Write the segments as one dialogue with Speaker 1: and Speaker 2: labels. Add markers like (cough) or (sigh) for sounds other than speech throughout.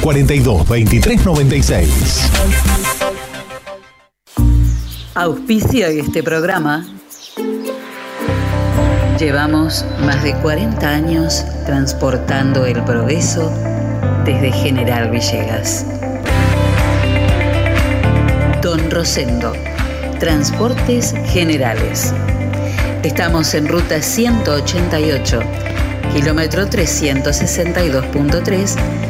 Speaker 1: 42 23 96.
Speaker 2: Auspicia este programa. Llevamos más de 40 años transportando el progreso desde General Villegas. Don Rosendo, Transportes Generales. Estamos en ruta 188, kilómetro 362.3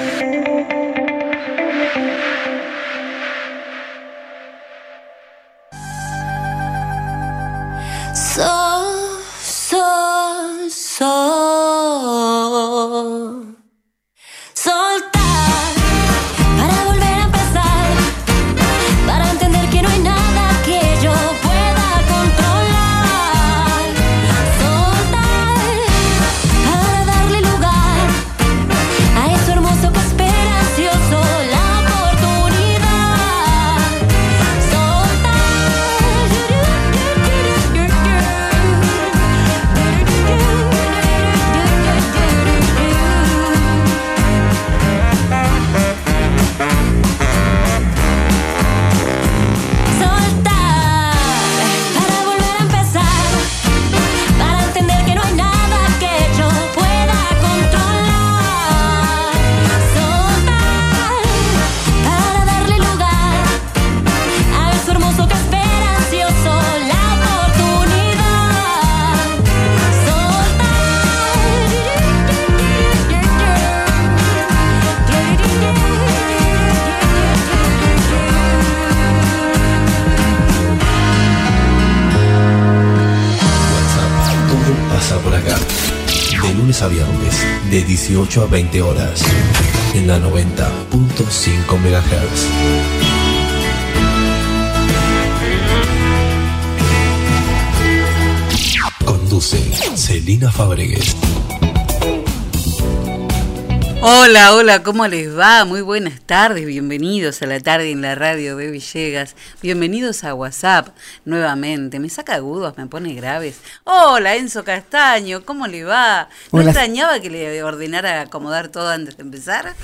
Speaker 1: 18 a 20 horas en la 90.5 MHz. Celina Fabregues.
Speaker 2: Hola, hola, ¿cómo les va? Muy buenas tardes, bienvenidos a la tarde en la radio de Villegas, bienvenidos a WhatsApp nuevamente, me saca agudos, me pone graves. Hola, Enzo Castaño, ¿cómo le va? ¿No extrañaba que le ordenara acomodar todo antes de empezar?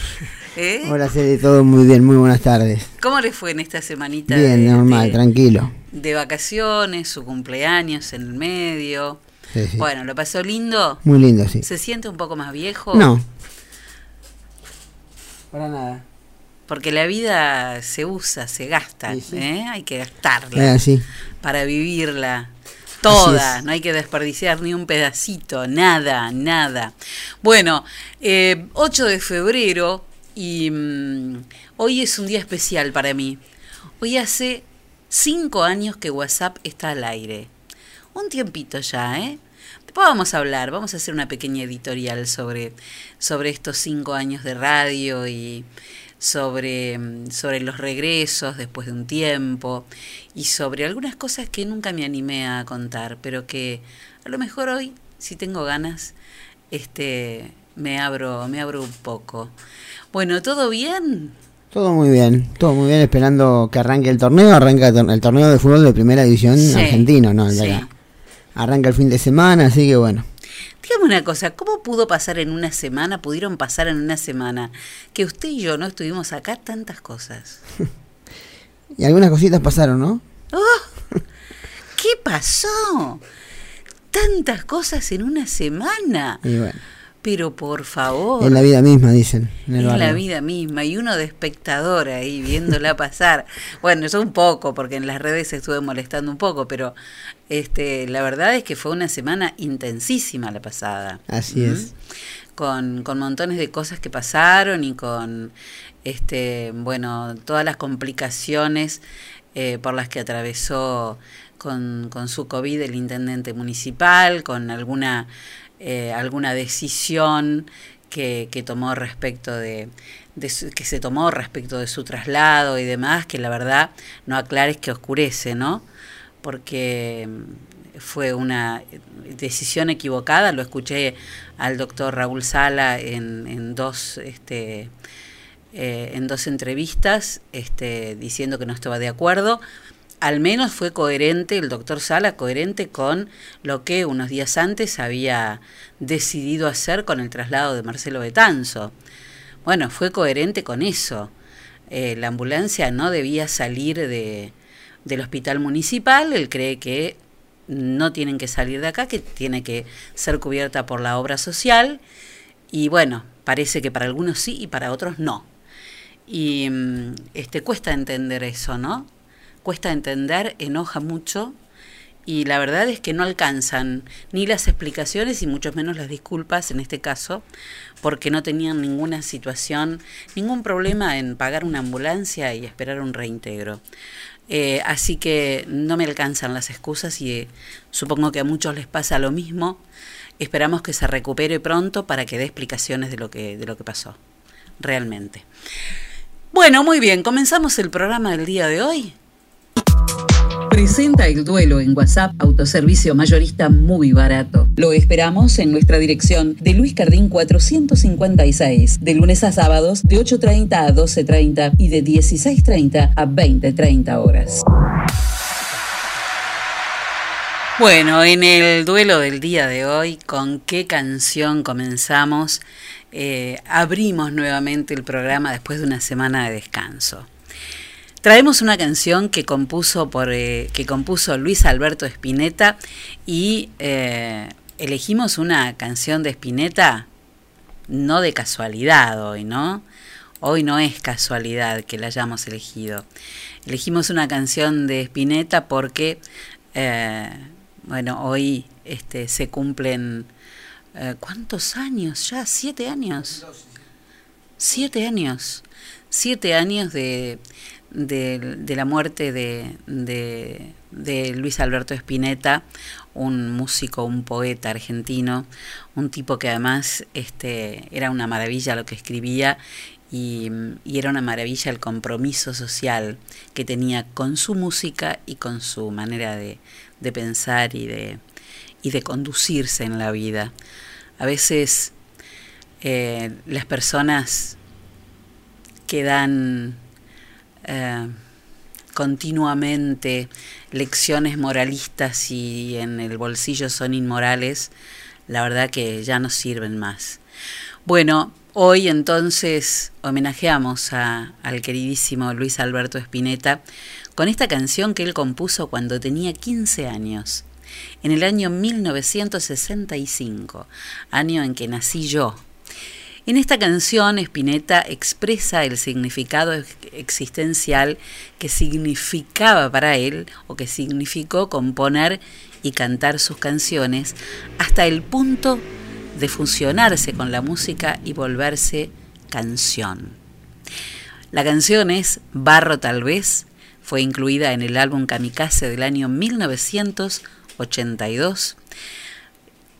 Speaker 3: ¿Eh? Hola, Celi, todo muy bien, muy buenas tardes.
Speaker 2: ¿Cómo le fue en esta semanita?
Speaker 3: Bien, normal, tranquilo.
Speaker 2: De vacaciones, su cumpleaños en el medio. Bueno, ¿lo pasó lindo?
Speaker 3: Muy lindo, sí.
Speaker 2: ¿Se siente un poco más viejo?
Speaker 3: No, para nada.
Speaker 2: Porque la vida se usa, se gasta, ¿eh? hay que gastarla para vivirla toda, no hay que desperdiciar ni un pedacito, nada, nada. Bueno, 8 eh, de febrero y mm, hoy es un día especial para mí. Hoy hace cinco años que WhatsApp está al aire. Un tiempito ya, ¿eh? Vamos a hablar, vamos a hacer una pequeña editorial sobre, sobre estos cinco años de radio y sobre, sobre los regresos después de un tiempo y sobre algunas cosas que nunca me animé a contar, pero que a lo mejor hoy, si tengo ganas, este, me abro, me abro un poco. Bueno, ¿todo bien?
Speaker 3: Todo muy bien, todo muy bien, esperando que arranque el torneo, arranca el torneo de fútbol de primera división argentino, ¿no? sí arranca el fin de semana, así que bueno.
Speaker 2: Dígame una cosa, ¿cómo pudo pasar en una semana, pudieron pasar en una semana, que usted y yo no estuvimos acá tantas cosas? (laughs)
Speaker 3: y algunas cositas pasaron, ¿no?
Speaker 2: ¡Oh! ¿Qué pasó? Tantas cosas en una semana.
Speaker 3: Y bueno.
Speaker 2: Pero por favor.
Speaker 3: En la vida misma, dicen.
Speaker 2: En, la vida misma. Y uno de espectador ahí viéndola (laughs) pasar. bueno, eso un poco, porque en las redes estuve molestando un poco, pero este, la verdad es que fue una semana intensísima la pasada.
Speaker 3: Así es.
Speaker 2: Con, con montones de cosas que pasaron y con, este, bueno, todas las complicaciones eh, por las que atravesó con, con su COVID el intendente municipal, con alguna eh, alguna decisión que, que, tomó respecto de, que se tomó respecto de su traslado y demás, que la verdad no aclares que oscurece, ¿no? Porque fue una decisión equivocada, lo escuché al doctor Raúl Sala en, dos este, eh, en dos entrevistas este, diciendo que no estaba de acuerdo. Al menos fue coherente el doctor Sala, coherente con lo que unos días antes había decidido hacer con el traslado de Marcelo Betanzo. Bueno, fue coherente con eso. Eh, la ambulancia no debía salir de, del hospital municipal, él cree que no tienen que salir de acá, que tiene que ser cubierta por la obra social y bueno, parece que para algunos sí y para otros no. Y mm, este cuesta entender eso, ¿no? Cuesta entender, enoja mucho y la verdad es que no alcanzan ni las explicaciones y mucho menos las disculpas en este caso, porque no tenían ninguna situación, ningún problema en pagar una ambulancia y esperar un reintegro. Eh, así que no me alcanzan las excusas y eh, supongo que a muchos les pasa lo mismo. Esperamos que se recupere pronto para que dé explicaciones de lo que, de lo que pasó, realmente. Bueno, muy bien, comenzamos el programa del día de hoy.
Speaker 4: Presenta el duelo en WhatsApp, autoservicio mayorista muy barato. Lo esperamos en nuestra dirección de Luis Cardín 456, de lunes a sábados de 8.30 a 12.30 y de 16.30 a 20.30 horas.
Speaker 2: Bueno, en el duelo del día de hoy, ¿con qué canción comenzamos? Eh, abrimos nuevamente el programa después de una semana de descanso. Traemos una canción que compuso, por, eh, que compuso Luis Alberto Spinetta y eh, elegimos una canción de Spinetta no de casualidad hoy, ¿no? Hoy no es casualidad que la hayamos elegido. Elegimos una canción de Spinetta porque, eh, bueno, hoy este, se cumplen, ¿cuántos años ya? ¿Siete años? Siete años. Siete años de, de, la muerte de, de, Luis Alberto Spinetta, un músico, un poeta argentino, un tipo que además este, era una maravilla lo que escribía y, era una maravilla el compromiso social que tenía con su música y con su manera de, de pensar y de, y de conducirse en la vida. A veces eh, las personas que dan eh, continuamente lecciones moralistas y en el bolsillo son inmorales, la verdad que ya no sirven más. Bueno, hoy entonces homenajeamos a, al queridísimo Luis Alberto Spinetta con esta canción que él compuso cuando tenía 15 años, en el año 1965, año en que nací yo, en esta canción Spinetta expresa el significado existencial que significaba para él o que significó componer y cantar sus canciones hasta el punto de fusionarse con la música y volverse canción. La canción es Barro tal vez, fue incluida en el álbum Kamikaze del año 1982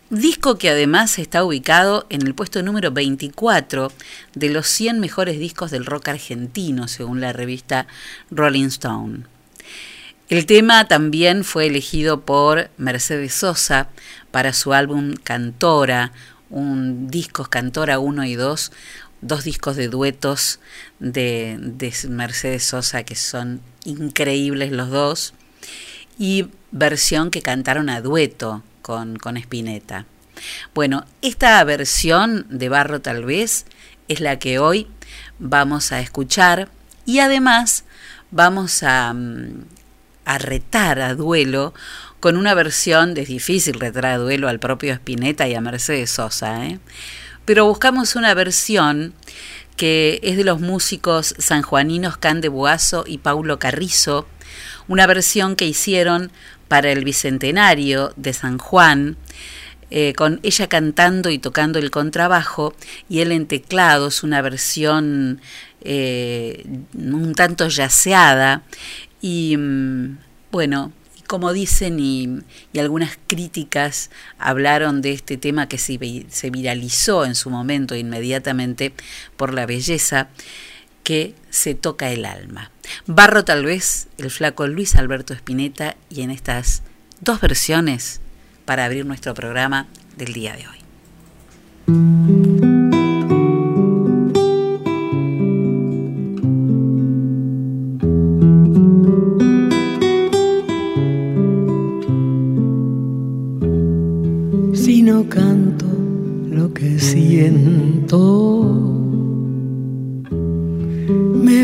Speaker 2: Disco que además está ubicado en el puesto número 24 de los 100 mejores discos del rock argentino, según la revista Rolling Stone. El tema también fue elegido por Mercedes Sosa para su álbum Cantora, un disco Cantora 1 y 2, dos discos de duetos de, de Mercedes Sosa que son increíbles los dos, y versión que cantaron a dueto con, con Spinetta. Bueno, esta versión de Barro tal vez es la que hoy vamos a escuchar y además vamos a, mm, a retar a duelo con una versión, es difícil retar a duelo al propio Spinetta y a Mercedes Sosa, ¿eh? pero buscamos una versión que es de los músicos sanjuaninos Cande Buazo y Paulo Carrizo, una versión que hicieron para el Bicentenario de San Juan, eh, con ella cantando y tocando el contrabajo y él en teclados, una versión eh, un tanto yaceada y mm, bueno, como dicen y, algunas críticas hablaron de este tema que se, se viralizó en su momento inmediatamente por la belleza que se toca el alma. Barro tal vez el flaco Luis Alberto Spinetta y en estas dos versiones para abrir nuestro programa del día de hoy.
Speaker 5: Si no canto lo que siento,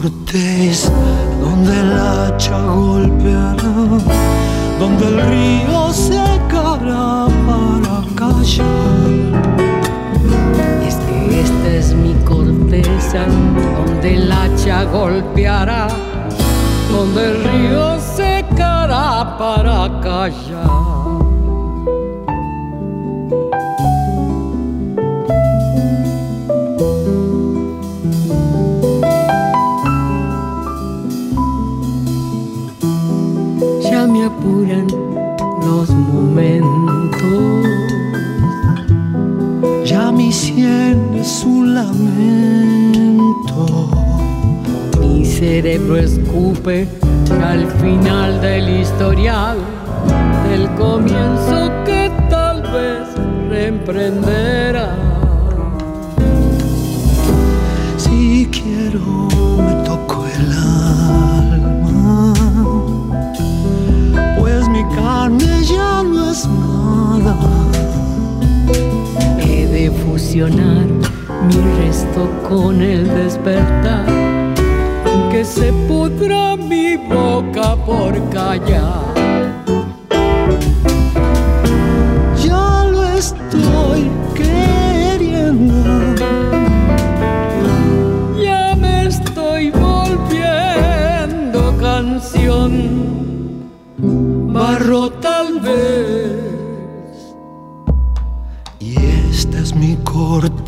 Speaker 5: Corteza donde el hacha golpeará, donde el río secará para callar. Es que esta es mi corteza, donde el hacha golpeará, donde el río secará para callar. Ya mi sien es un lamento. Mi cerebro escupe al final del historial, del comienzo que tal vez reemprenderá. Mi resto con el despertar, que se pudra mi boca por callar.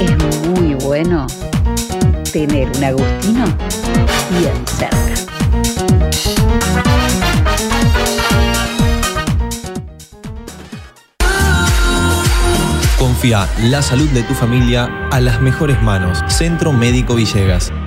Speaker 2: es muy bueno tener un Agustino bien cerca.
Speaker 1: Confía la salud de tu familia a las mejores manos. Centro Médico Villegas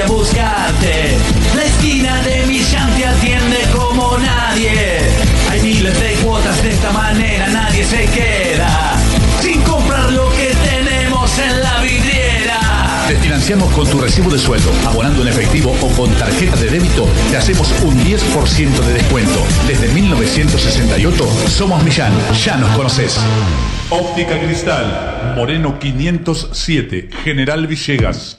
Speaker 6: voy a buscarte. La esquina de Millán te atiende como nadie. Hay miles de cuotas de esta manera, nadie se queda sin comprar lo que tenemos en la vidriera.
Speaker 7: Te financiamos con tu recibo de sueldo, abonando en efectivo o con tarjeta de débito, te hacemos un 10% de descuento. Desde 1968 somos Millán, ya nos conoces. Óptica Cristal, Moreno 507, General Villegas,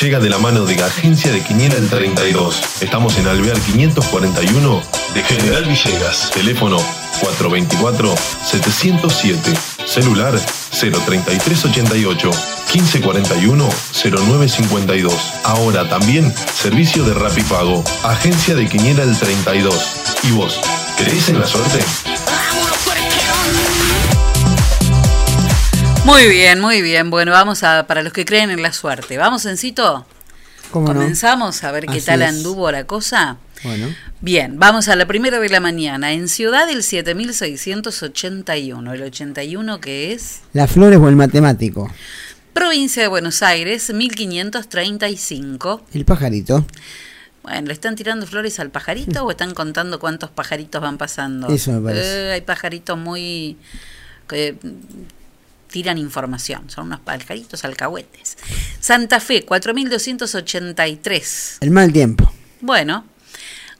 Speaker 8: Llega de la mano de Agencia de Quiniela el 32. Estamos en Alvear 541 de General Villegas. Teléfono 424-707. Celular 03388 1541 0952. Ahora también servicio de Rapipago. Agencia de Quiniela el 32. ¿Y vos? ¿Crees en la suerte?
Speaker 2: Muy bien, muy bien. Bueno, vamos a, para los que creen en la suerte. ¿Vamos, Encito?
Speaker 3: ¿Cómo no?
Speaker 2: Comenzamos a ver qué
Speaker 3: Así
Speaker 2: tal
Speaker 3: es.
Speaker 2: anduvo la cosa.
Speaker 3: Bueno,
Speaker 2: Bien, vamos a la primera de la mañana. En Ciudad el 7681. El 81 que es
Speaker 3: las flores o el matemático.
Speaker 2: Provincia de Buenos Aires 1535.
Speaker 3: El pajarito.
Speaker 2: Bueno, ¿le están tirando flores al pajarito o están contando cuántos pajaritos van pasando?
Speaker 3: Eso me parece.
Speaker 2: Eh, hay pajaritos muy... que tiran información, son unos pajaritos alcahuetes. Santa Fe, 4283.
Speaker 3: El mal tiempo.
Speaker 2: Bueno,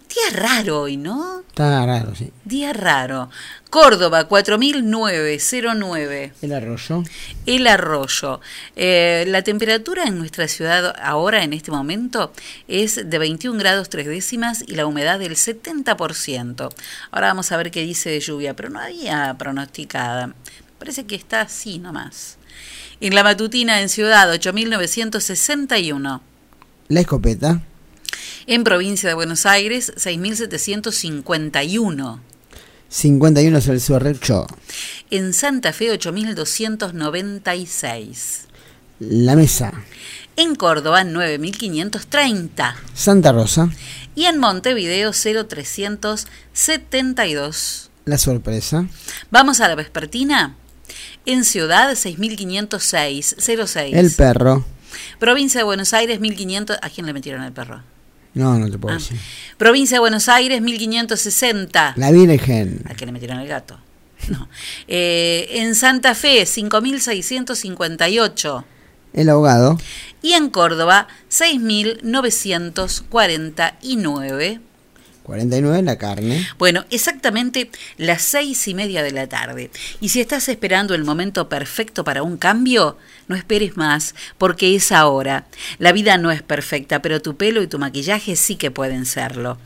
Speaker 2: día raro hoy, ¿no?
Speaker 3: Está raro, sí.
Speaker 2: Día raro. Córdoba, 4909.
Speaker 3: El arroyo.
Speaker 2: El Arroyo. Eh, la temperatura en nuestra ciudad ahora, en este momento, es de 21 grados 3 décimas y la humedad del 70%. Ahora vamos a ver qué dice de lluvia, pero no había pronosticada. Parece que está así nomás. En la matutina en Ciudad, 8.961.
Speaker 3: La escopeta.
Speaker 2: En provincia de Buenos Aires, 6.751.
Speaker 3: 51 es el Show.
Speaker 2: En Santa Fe 8296.
Speaker 3: La Mesa.
Speaker 2: En Córdoba 9530.
Speaker 3: Santa Rosa.
Speaker 2: Y en Montevideo 0372.
Speaker 3: La sorpresa.
Speaker 2: Vamos a la vespertina. En Ciudad 6506 06.
Speaker 3: El perro.
Speaker 2: Provincia de Buenos Aires 1500. ¿A quién le metieron el perro?
Speaker 3: No, no te puedo ah. decir.
Speaker 2: Provincia de Buenos Aires 1560.
Speaker 3: La Virgen.
Speaker 2: ¿A quién le metieron el gato? No. Eh, en Santa Fe 5658.
Speaker 3: El abogado.
Speaker 2: Y en Córdoba 6949.
Speaker 3: 49 la carne.
Speaker 2: Bueno, exactamente las seis y media de la tarde. Y si estás esperando el momento perfecto para un cambio, no esperes más, porque es ahora. La vida no es perfecta, pero tu pelo y tu maquillaje sí que pueden serlo.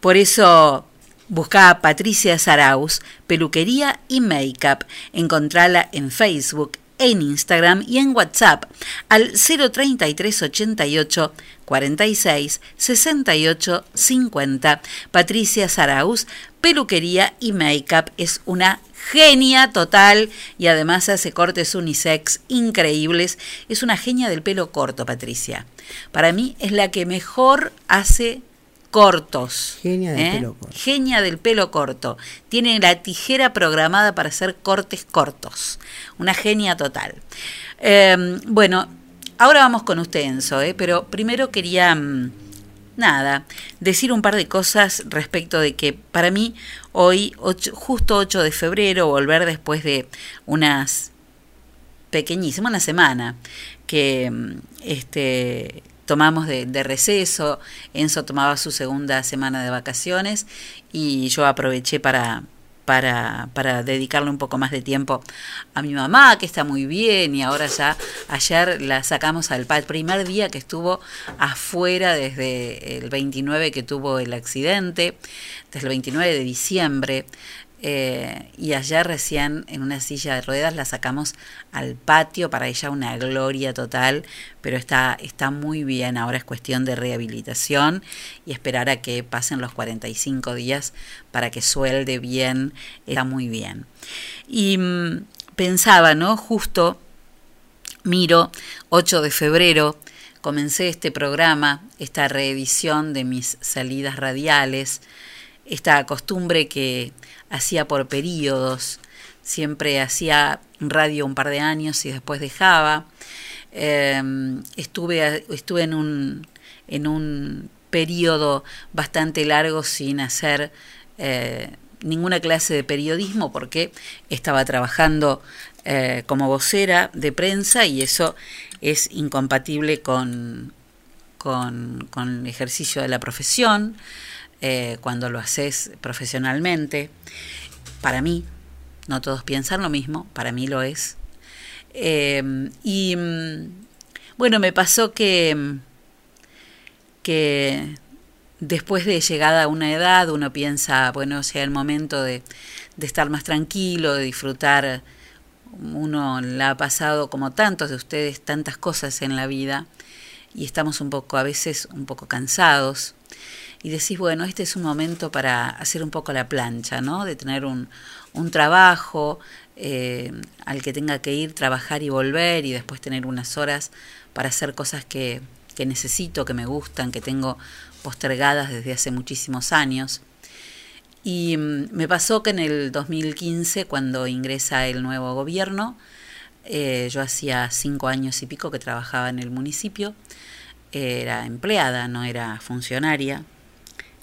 Speaker 2: Por eso Busca a Patricia Saraus, peluquería y make-up. Encontrala en Facebook, en Instagram y en WhatsApp al 033 88 46 68 50. Patricia Saraus, peluquería y make-up es una genia total y además hace cortes unisex increíbles. Es una genia del pelo corto, Patricia. Para mí es la que mejor hace cortos.
Speaker 3: Genia del ¿eh? pelo corto.
Speaker 2: Genia del pelo corto. Tiene la tijera programada para hacer cortes cortos. Una genia total. Em, bueno, ahora vamos con usted, Enzo, ¿eh? pero primero quería, mm, nada, decir un par de cosas respecto de que para mí hoy, justo 8 de febrero, volver después de unas pequeñísimas, una semana, que mm, este, tomamos de, receso, Enzo tomaba su segunda semana de vacaciones y yo aproveché para, para, para, dedicarle un poco más de tiempo a mi mamá, que está muy bien, y ahora ya ayer la sacamos al primer día que estuvo afuera desde el 29 que tuvo el accidente, desde el 29 de diciembre. Eh, y ayer recién en una silla de ruedas la sacamos al patio, para ella una gloria total, pero está, está muy bien, ahora es cuestión de rehabilitación y esperar a que pasen los 45 días para que suelde bien, está muy bien. Y mm, pensaba, ¿no? Justo, miro, 8 de febrero, comencé este programa, esta reedición de mis salidas radiales, esta costumbre que hacía por periodos, siempre hacía radio un par de años y después dejaba. Em, estuve, estuve en un, en un periodo bastante largo sin hacer eh, ninguna clase de periodismo porque estaba trabajando eh, como vocera de prensa y eso es incompatible con, con, el ejercicio de la profesión. Eh, cuando lo haces profesionalmente. Para mí, no todos piensan lo mismo, para mí lo es. Eh, y mm, bueno, me pasó que, que después de llegada a una edad uno piensa, bueno, sea el momento de, de estar más tranquilo, de disfrutar. Uno la ha pasado como tantos de ustedes tantas cosas en la vida y estamos un poco a veces un poco cansados y decís, bueno, este es un momento para hacer un poco la plancha, ¿no? De tener un, un trabajo eh, al que tenga que ir, trabajar y volver y después tener unas horas para hacer cosas que, que necesito, que me gustan, que tengo postergadas desde hace muchísimos años. Y mm, me pasó que en el 2015, cuando ingresa el nuevo gobierno, eh, yo hacía cinco años y pico que trabajaba en el municipio, era empleada, no era funcionaria,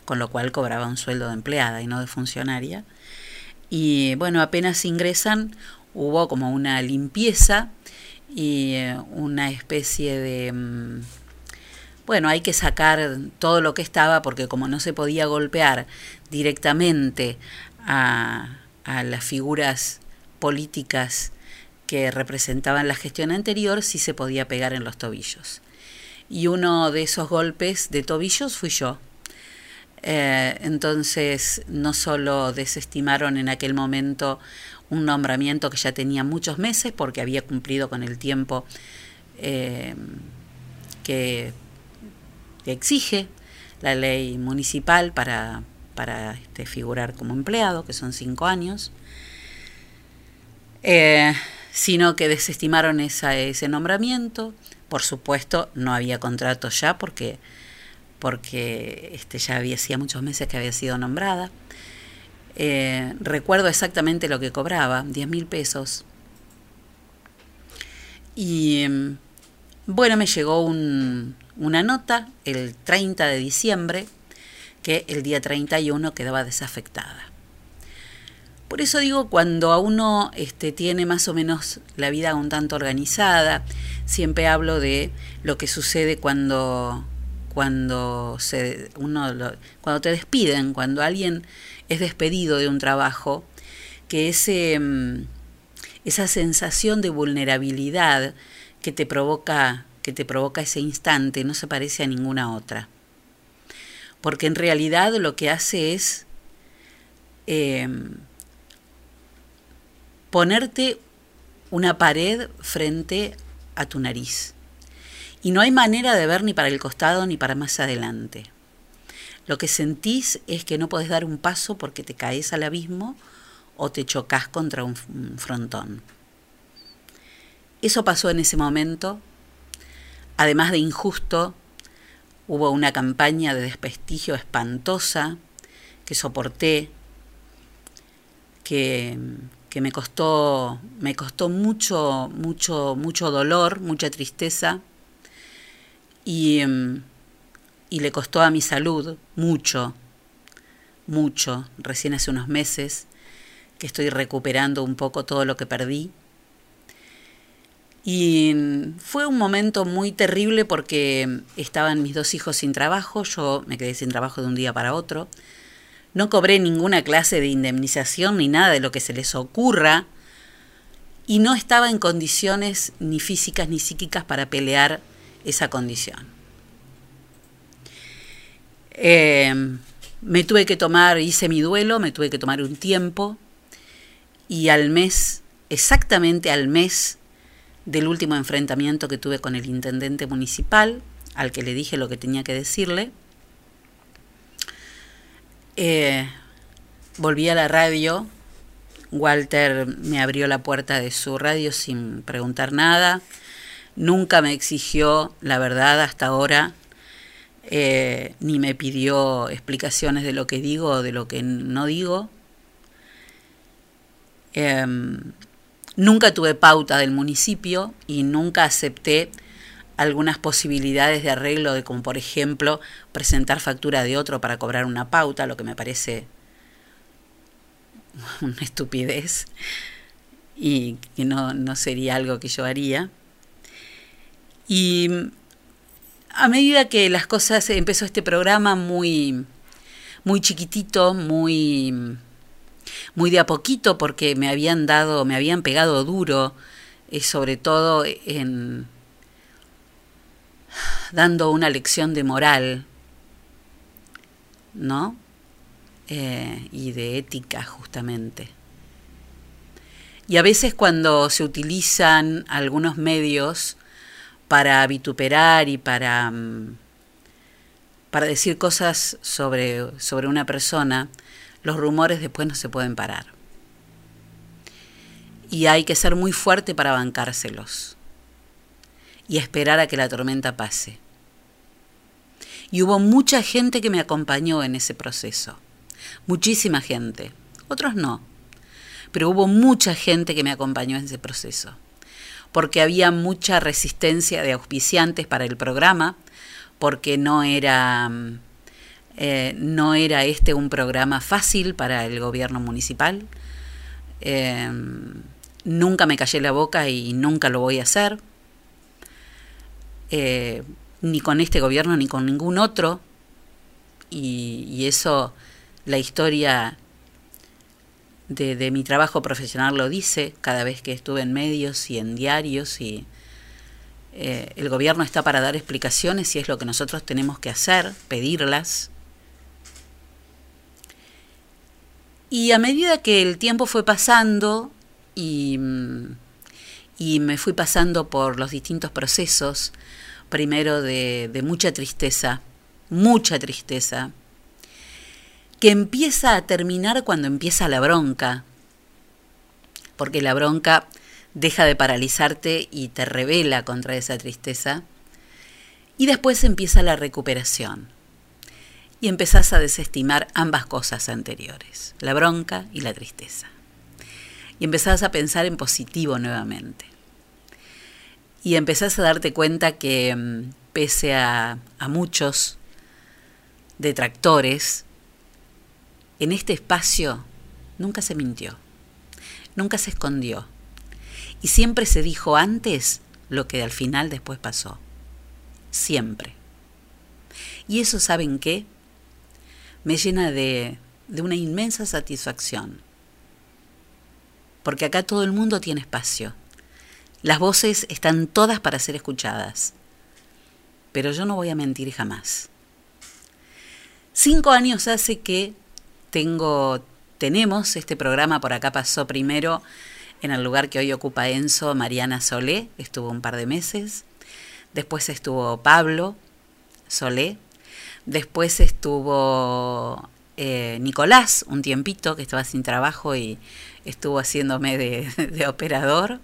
Speaker 2: con lo cual cobraba un sueldo de empleada y no de funcionaria. Y bueno, apenas ingresan, hubo como una limpieza y eh, una especie de... Mm, bueno, hay que sacar todo lo que estaba porque como no se podía golpear directamente a, a las figuras políticas que representaban la gestión anterior, sí se podía pegar en los tobillos. Y uno de esos golpes de tobillos fui yo. Eh, entonces, no solo desestimaron en aquel momento un nombramiento que ya tenía muchos meses porque había cumplido con el tiempo eh, que, exige la ley municipal para, para este, figurar como empleado, que son cinco años, eh, sino que desestimaron ese nombramiento. Por supuesto, no había contrato ya porque, porque este, ya había hacía muchos meses que había sido nombrada. Eh, recuerdo exactamente lo que cobraba, 10 mil pesos. Y em, bueno, me llegó una nota el 30 de diciembre que el día 31 quedaba desafectada. Por eso digo, cuando a uno este, tiene más o menos la vida un tanto organizada, siempre hablo de lo que sucede cuando, cuando, se, uno cuando te despiden, cuando alguien es despedido de un trabajo, que ese, mm, esa sensación de vulnerabilidad que te provoca que te provoca ese instante no se parece a ninguna otra. Porque en realidad lo que hace es em, ponerte una pared frente a tu nariz. Y no hay manera de ver ni para el costado ni para más adelante. Lo que sentís es que no podés dar un paso porque te caes al abismo o te chocas contra un frontón. Eso pasó en ese momento. Además de injusto, hubo una campaña de desprestigio espantosa que soporté, que, que me costó, me costó mucho, mucho, mucho dolor, mucha tristeza y, y le costó a mi salud mucho, mucho, recién hace unos meses que estoy recuperando un poco todo lo que perdí y fue un momento muy terrible porque estaban mis dos hijos sin trabajo, yo me quedé sin trabajo de un día para otro. No cobré ninguna clase de indemnización ni nada de lo que se les ocurra y no estaba en condiciones ni físicas ni psíquicas para pelear esa condición. Eh, me tuve que tomar, hice mi duelo, me tuve que tomar un tiempo y al mes, exactamente al mes, del último enfrentamiento que tuve con el intendente municipal, al que le dije lo que tenía que decirle. Eh, volví a la radio, Walter me abrió la puerta de su radio sin preguntar nada, nunca me exigió la verdad hasta ahora, eh, ni me pidió explicaciones de lo que digo o de lo que no digo. Em, Nunca tuve pauta del municipio y nunca acepté algunas posibilidades de arreglo de como por ejemplo presentar factura de otro para cobrar una pauta, lo que me parece (laughs) una estupidez y que no, no sería algo que yo haría. Y a medida que las cosas empezó este programa muy muy chiquitito, muy muy de a poquito porque me habían dado, me habían pegado duro, eh, sobre todo en dando una lección de moral, ¿no? Eh, y de ética justamente. Y a veces cuando se utilizan algunos medios para vituperar y para, mm, para decir cosas sobre, sobre una persona, los rumores después no se pueden parar. Y hay que ser muy fuerte para bancárselos. Y esperar a que la tormenta pase. Y hubo mucha gente que me acompañó en ese proceso. Muchísima gente. Otros no. Pero hubo mucha gente que me acompañó en ese proceso. Porque había mucha resistencia de auspiciantes para el programa, porque no era mm, eh, no era este un programa fácil para el gobierno municipal. Eh, nunca me callé la boca y nunca lo voy a hacer. Eh, ni con este gobierno ni con ningún otro. Y, eso, la historia de, de, mi trabajo profesional lo dice, cada vez que estuve en medios y en diarios y el gobierno está para dar explicaciones y es lo que nosotros tenemos que hacer, pedirlas. Y a medida que el tiempo fue pasando y, me fui pasando por los distintos procesos, primero de, mucha tristeza, mucha tristeza, que empieza a terminar cuando empieza la bronca, porque la bronca deja de paralizarte y te revela contra esa tristeza, y después empieza la recuperación, y empezás a desestimar ambas cosas anteriores, la bronca y la tristeza, y empezás a pensar en positivo nuevamente, y empezás a darte cuenta que mm, pese a, a muchos detractores, en este espacio nunca se mintió, nunca se escondió. Y siempre se dijo antes lo que al final después pasó. Siempre. Y eso, ¿saben qué? Me llena de, de una inmensa satisfacción. Porque acá todo el mundo tiene espacio. Las voces están todas para ser escuchadas. Pero yo no voy a mentir jamás. Cinco años hace que tengo, tenemos este programa, por acá pasó primero en el lugar que hoy ocupa Enzo, Mariana Solé, estuvo un par de meses. Después estuvo Pablo Solé. Después estuvo eh, Nicolás, un tiempito que estaba sin trabajo y estuvo haciéndome de, (laughs) operador.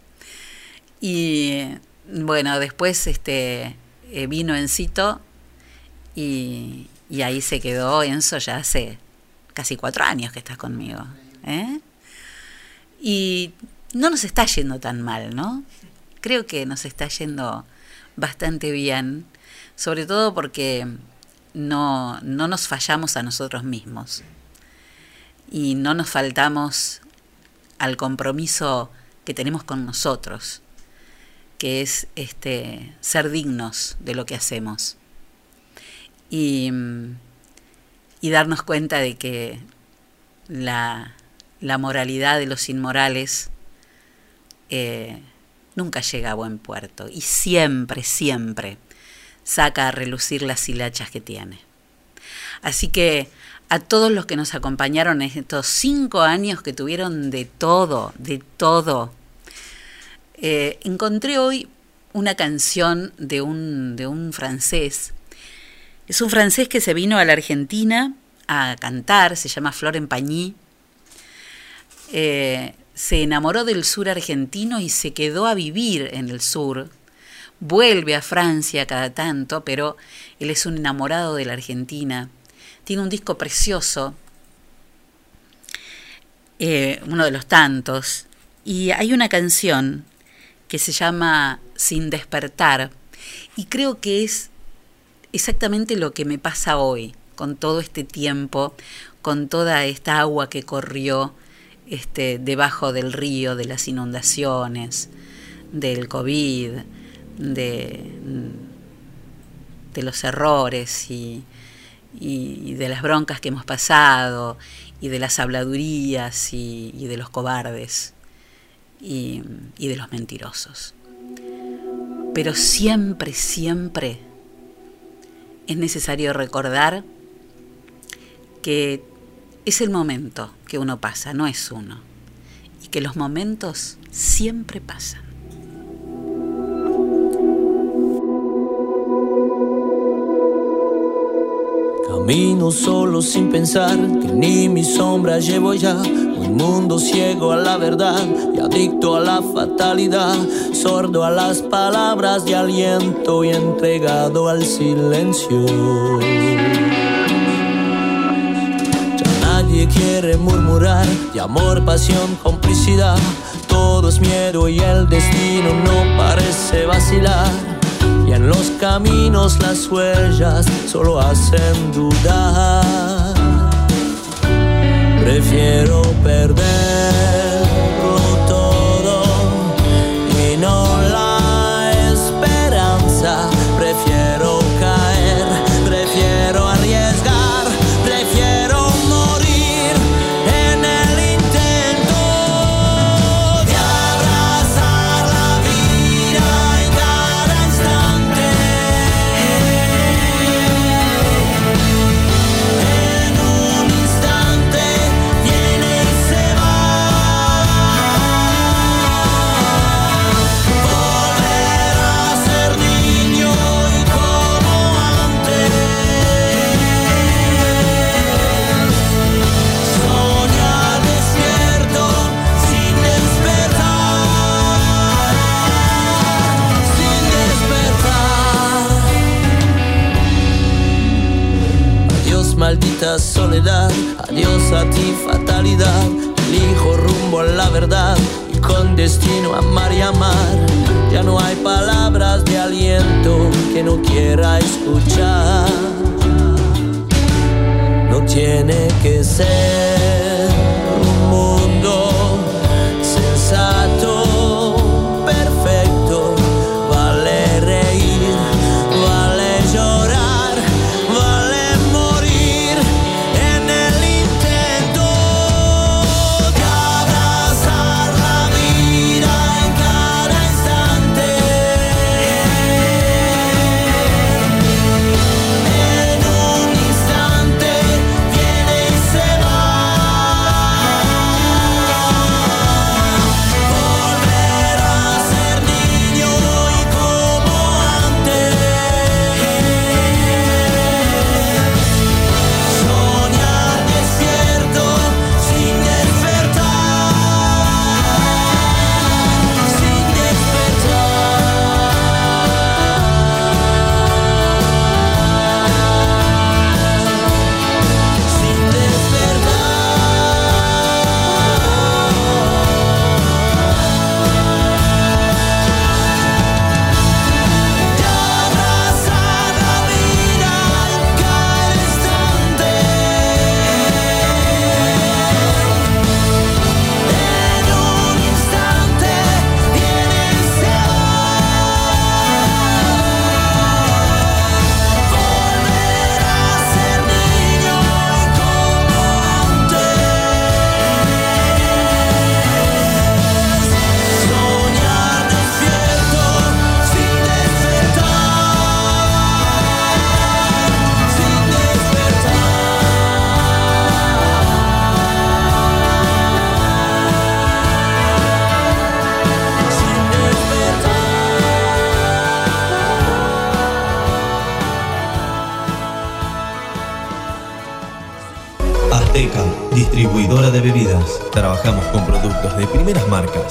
Speaker 2: Y bueno, después este, eh, vino Encito y, y ahí se quedó Enzo ya hace casi cuatro años que estás conmigo. ¿eh? Y no nos está yendo tan mal, ¿no? Creo que nos está yendo bastante bien, sobre todo porque no, no nos fallamos a nosotros mismos y no nos faltamos al compromiso que tenemos con nosotros, que es este ser dignos de lo que hacemos. Y y darnos cuenta de que la, moralidad de los inmorales eh, nunca llega a buen puerto y siempre, siempre saca a relucir las hilachas que tiene. Así que a todos los que nos acompañaron en estos cinco años que tuvieron de todo, de todo, eh, encontré hoy una canción de un, de un francés es un francés que se vino a la Argentina a cantar, se llama Flor Pañí. Eh, se enamoró del sur argentino y se quedó a vivir en el sur. Vuelve a Francia cada tanto, pero él es un enamorado de la Argentina. Tiene un disco precioso, eh, uno de los tantos, y hay una canción que se llama Sin despertar, y creo que es exactamente lo que me pasa hoy, con todo este tiempo, con toda esta agua que corrió este, debajo del río, de las inundaciones, del COVID, de, de los errores y, de las broncas que hemos pasado y de las habladurías y, de los cobardes y de los mentirosos. Pero siempre, siempre es necesario recordar que es el momento que uno pasa, no es uno, y que los momentos siempre pasan.
Speaker 9: Camino solo sin pensar que ni mi sombra llevo ya un mundo ciego a la verdad y adicto a la fatalidad, sordo a las palabras de aliento y entregado al silencio. Ya nadie quiere murmurar de amor, pasión, complicidad. Todo es miedo y el destino no parece vacilar. Y en los caminos las huellas solo hacen dudar. Prefiero perder. Ti, fatalidad. Elijo rumbo a la verdad y con destino a amar y amar. Ya no hay palabras de aliento que no quiera escuchar. No tiene que ser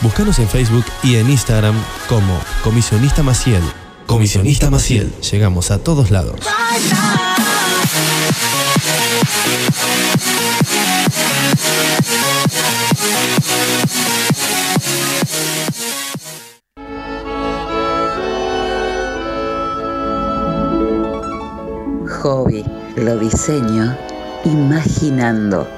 Speaker 1: Búscanos en Facebook y en Instagram como Comisionista Maciel. Comisionista Maciel. Llegamos a todos lados.
Speaker 2: Hobby, lo diseño Imaginando.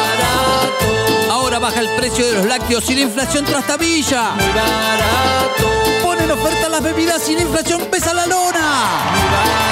Speaker 10: ahora baja el precio de los lácteos sin inflación trastabilla. Muy barato. Ponen oferta las bebidas sin inflación pesa la lona.
Speaker 11: Muy barato.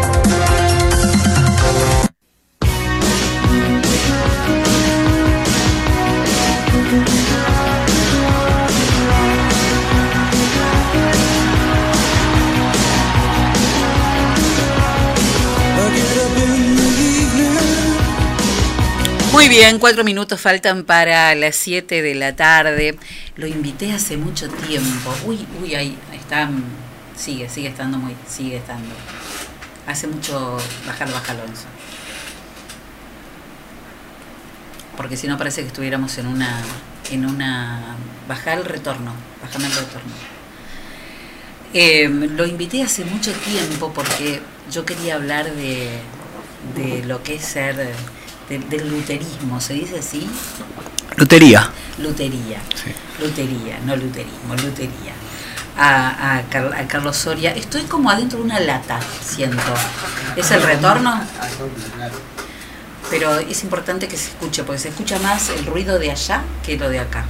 Speaker 2: Muy bien, cuatro minutos faltan para las siete de la tarde. Lo invité hace mucho tiempo. Uy, uy, ahí está. Sigue, sigue estando muy, sigue estando. Hace mucho. Bájalo, bájalo, Enzo. Porque si no parece que estuviéramos en una. En una. Bajar el retorno. Bájame el retorno. Em, lo invité hace mucho tiempo porque yo quería hablar de, de lo que es ser del luterismo, ¿se dice así?
Speaker 12: Lutería.
Speaker 2: Lutería. Lutería, no luterismo, lutería. A, a, Carlos Soria. Estoy como adentro de una lata, siento. ¿Es el retorno? Pero es importante que se escuche, porque se escucha más el ruido de allá que lo de acá.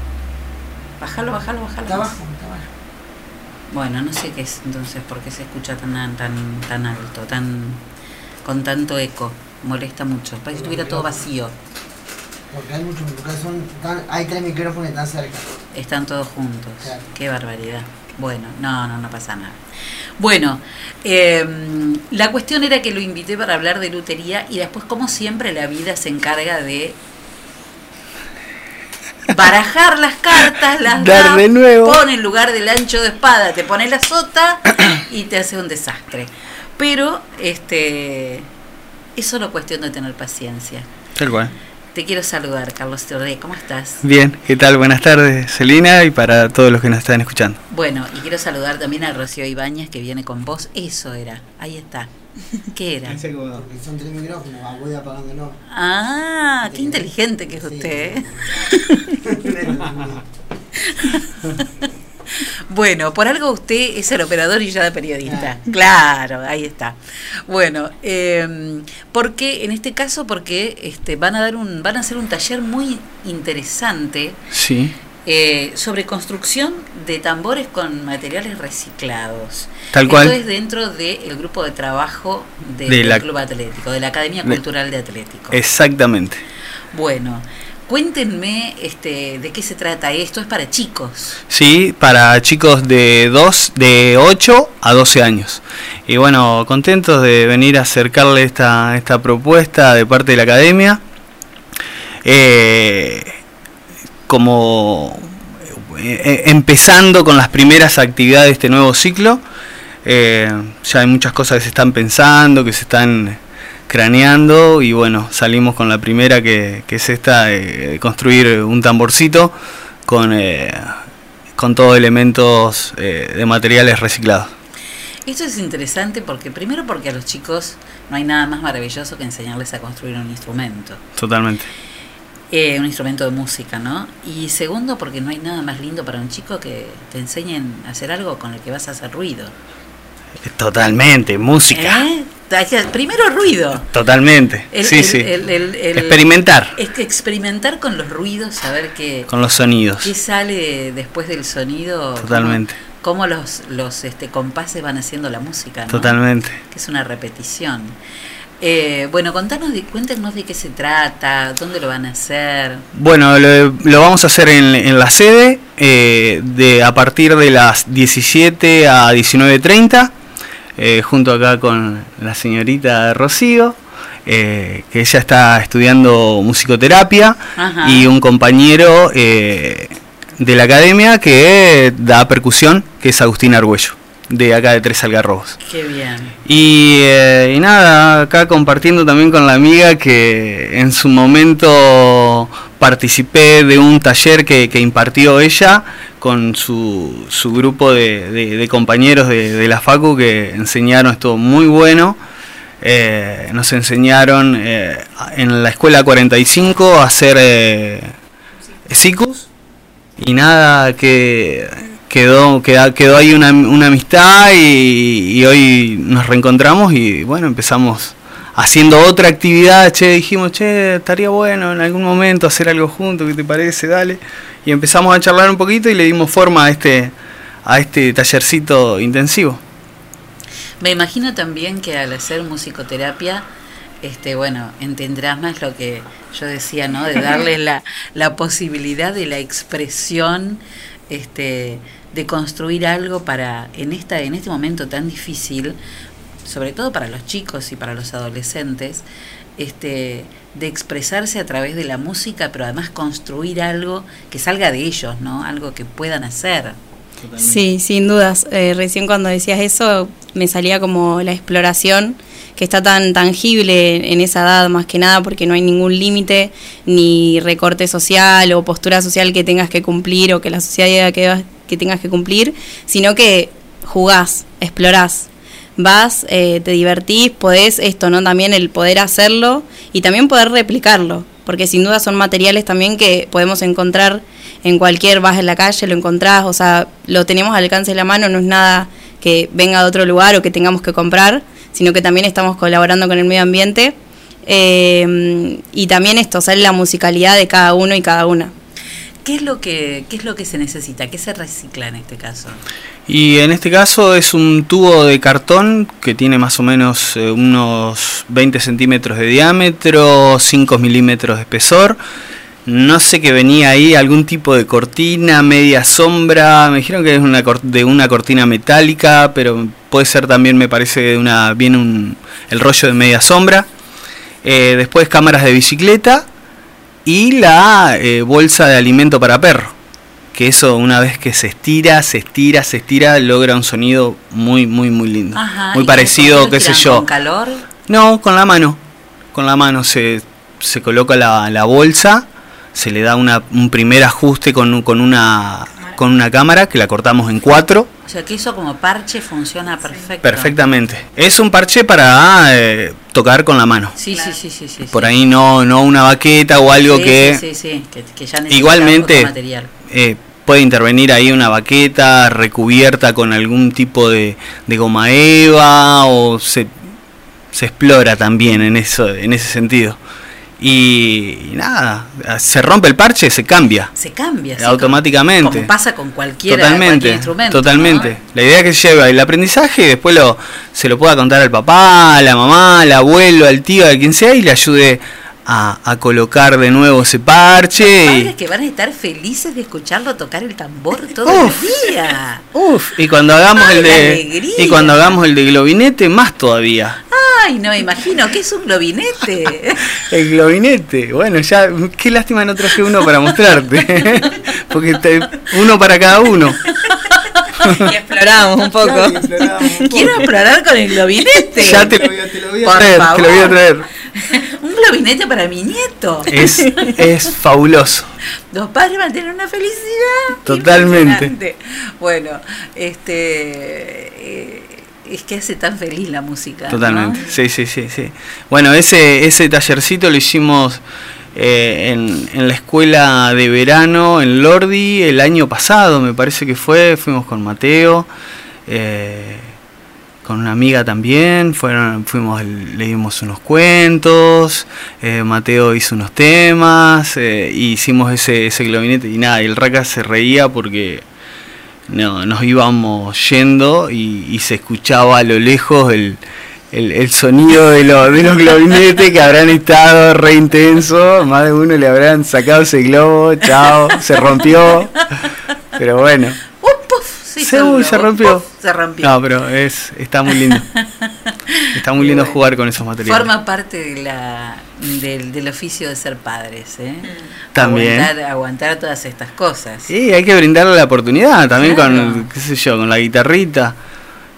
Speaker 2: Bájalo, bájalo, bájalo. Bueno, no sé qué es entonces, por qué se escucha tan, tan, tan alto, tan con tanto eco molesta mucho. Parece que estuviera todo vacío.
Speaker 3: Porque hay muchos, hay tres micrófonos están cerca.
Speaker 2: Están todos juntos. Qué barbaridad. Bueno, no, no, no pasa nada. Bueno, em, la cuestión era que lo invité para hablar de lutería y después, como siempre, la vida se encarga de barajar las cartas, las (laughs)
Speaker 12: Dar de nuevo.
Speaker 2: pone en lugar del ancho de espada, te pone la sota y te hace un desastre. Pero, este, es solo cuestión de tener paciencia.
Speaker 12: Tal cual.
Speaker 2: Te quiero saludar, Carlos Teodé. ¿Cómo estás?
Speaker 12: Bien, ¿qué tal? Buenas tardes, Celina, y para todos los que nos están escuchando.
Speaker 2: Bueno, y quiero saludar también a Rocío Ibáñez, que viene con vos. Eso era, ahí está. (laughs) ¿Qué era?
Speaker 3: Son tres micrófonos, voy apagándolo.
Speaker 2: Ah, qué inteligente que es usted. ¿eh? (laughs) (laughs) Bueno, por algo usted es el operador y ya de periodista. Claro, ahí está. Bueno, eh, porque en este caso porque este, van a dar un, van a hacer un taller muy interesante.
Speaker 12: Sí.
Speaker 2: Eh, sobre construcción de tambores con materiales reciclados.
Speaker 12: Tal cual.
Speaker 2: Esto es dentro del grupo de trabajo del Club Atlético, de la Academia Cultural de Atlético.
Speaker 12: Exactamente.
Speaker 2: Bueno, Cuéntenme este, de qué se trata esto, es para chicos.
Speaker 12: Sí, para chicos de 2, de 8 a 12 años. Y bueno, contentos de venir a acercarle esta, esta propuesta de parte de la academia. Eh, como eh, empezando con las primeras actividades de este nuevo ciclo. Eh, ya hay muchas cosas que se están pensando, que se están craneando y bueno, salimos con la primera que, es esta, de construir un tamborcito con, eh, con todos elementos eh, de materiales reciclados.
Speaker 2: Esto es interesante porque primero porque a los chicos no hay nada más maravilloso que enseñarles a construir un instrumento.
Speaker 12: Totalmente.
Speaker 2: Eh, un instrumento de música, ¿no? Y segundo porque no hay nada más lindo para un chico que te enseñen a hacer algo con el que vas a hacer ruido.
Speaker 12: Totalmente, música.
Speaker 2: ¿Eh? Primero ruido.
Speaker 12: Totalmente. sí, sí. experimentar.
Speaker 2: Experimentar con los ruidos, saber qué.
Speaker 12: Con los sonidos.
Speaker 2: ¿Qué sale después del sonido?
Speaker 12: Totalmente.
Speaker 2: Cómo, los, los este, compases van haciendo la música.
Speaker 12: Totalmente.
Speaker 2: Que es una repetición. Eh, bueno, contanos, de, cuéntenos de qué se trata, dónde lo van a hacer.
Speaker 12: Bueno, lo, vamos a hacer en, en la sede eh, de a partir de las 17 a 19.30 eh, junto acá con la señorita Rocío, eh, que ella está estudiando musicoterapia, y un compañero eh, de la academia que da percusión, que es Agustín Argüello, de acá de Tres Algarrobos.
Speaker 2: Qué bien.
Speaker 12: Y, y nada, acá compartiendo también con la amiga que en su momento participé de un taller que, que impartió ella con su, su grupo de, compañeros de, la FACU que enseñaron esto muy bueno. eh, nos enseñaron eh, en la escuela 45 a hacer eh, SICUS y nada que quedó quedó, quedó ahí una, una amistad y, y, hoy nos reencontramos y bueno empezamos haciendo otra actividad. Che dijimos che estaría bueno en algún momento hacer algo juntos qué te parece dale y empezamos a charlar un poquito y le dimos forma a este a este tallercito intensivo.
Speaker 2: Me imagino también que al hacer musicoterapia, este, bueno, entenderás más lo que yo decía, ¿no? De darles (laughs) la, la posibilidad de la expresión, este, de construir algo para, en esta, en este momento tan difícil, sobre todo para los chicos y para los adolescentes, este, de expresarse a través de la música, pero además construir algo que salga de ellos, ¿no? Algo que puedan hacer.
Speaker 13: Sí, sin dudas. Eh, recién cuando decías eso me salía como la exploración que está tan tangible en esa edad más que nada porque no hay ningún límite ni recorte social o postura social que tengas que cumplir o que la sociedad diga que, que tengas que cumplir, sino que jugás, explorás, vas, eh, te divertís, podés esto, ¿no? También el poder hacerlo y también poder replicarlo, porque sin duda son materiales también que podemos encontrar en cualquier, vas en la calle, lo encontrás, o sea, lo tenemos al alcance de la mano, no es nada que venga de otro lugar o que tengamos que comprar, sino que también estamos colaborando con el medio ambiente. Eh, y también esto, sale la musicalidad de cada uno y cada una.
Speaker 2: ¿Qué es lo que qué es lo que se necesita? ¿Qué se recicla en este caso?
Speaker 12: Y en este caso es un tubo de cartón que tiene más o menos eh, unos 20 centímetros de diámetro, 5 milímetros de espesor no sé que venía ahí, algún tipo de cortina, media sombra. Me dijeron que es una de una cortina metálica, pero puede ser también, me parece, una bien un, el rollo de media sombra. Eh, después cámaras de bicicleta y la eh, bolsa de alimento para perro. Que eso una vez que se estira, se estira, se estira, logra un sonido muy, muy, muy lindo. muy parecido, qué sé yo.
Speaker 2: ¿Con calor?
Speaker 12: No, con la mano. Con la mano se, se coloca la, la bolsa se le da una, un primer ajuste con, con, una, con una cámara que la cortamos en cuatro.
Speaker 2: O sea que eso como parche funciona perfecto.
Speaker 12: Perfectamente. Es un parche para eh, tocar con la mano.
Speaker 2: Sí, sí, sí, sí, sí,
Speaker 12: Por ahí no, no una baqueta o algo que...
Speaker 2: Sí, sí, que, que ya
Speaker 12: Igualmente eh, puede intervenir ahí una baqueta recubierta con algún tipo de, de goma eva o se, se explora también en, eso, en ese sentido. Y, nada, se rompe el parche, se cambia.
Speaker 2: Se cambia.
Speaker 12: automáticamente.
Speaker 2: Como, pasa con cualquier instrumento.
Speaker 12: Totalmente. La idea es que lleva el aprendizaje y después lo, se lo pueda contar al papá, a la mamá, al abuelo, al tío, a quien sea y le ayude a, colocar de nuevo ese parche.
Speaker 2: Los padres que van a estar felices de escucharlo tocar el tambor (laughs) todo el día.
Speaker 12: Uf, y cuando hagamos el de y cuando hagamos el de globinete más todavía.
Speaker 2: Ay, no me imagino, ¿qué es un globinete? (laughs)
Speaker 12: el globinete, bueno, ya qué lástima no traje uno para mostrarte. (laughs) Porque uno para cada uno.
Speaker 13: y exploramos un poco.
Speaker 2: Quiero explorar con el globinete.
Speaker 12: Ya te, te lo voy a traer, te lo voy a traer.
Speaker 2: Un globinete para mi nieto.
Speaker 12: Es, es (laughs) fabuloso.
Speaker 2: Los padres van a tener una felicidad.
Speaker 12: Totalmente.
Speaker 2: Bueno, este. Eh, es que hace tan feliz la música.
Speaker 12: Totalmente, sí, sí, sí, sí. Bueno, ese, ese tallercito lo hicimos eh, en, en, la escuela de verano en Lordi el año pasado, me parece que fue, fuimos con Mateo. Eh, con una amiga también, fueron, fuimos, leímos unos cuentos, eh, Mateo hizo unos temas, eh, hicimos ese, ese y nada, y el Raca se reía porque no, nos íbamos yendo y, se escuchaba a lo lejos el, sonido de, lo, de los globinetes que habrán estado re intenso, más de uno le habrán sacado ese globo, chao, se rompió, pero bueno se, rompió.
Speaker 2: se rompió.
Speaker 12: No, pero es, está muy lindo. (laughs) está muy lindo jugar con esos materiales.
Speaker 2: Forma parte de la, del, del oficio de ser padres, ¿eh?
Speaker 12: También.
Speaker 2: Aguantar, todas estas cosas.
Speaker 12: Sí, hay que brindarle la oportunidad también con, qué sé yo, con la guitarrita.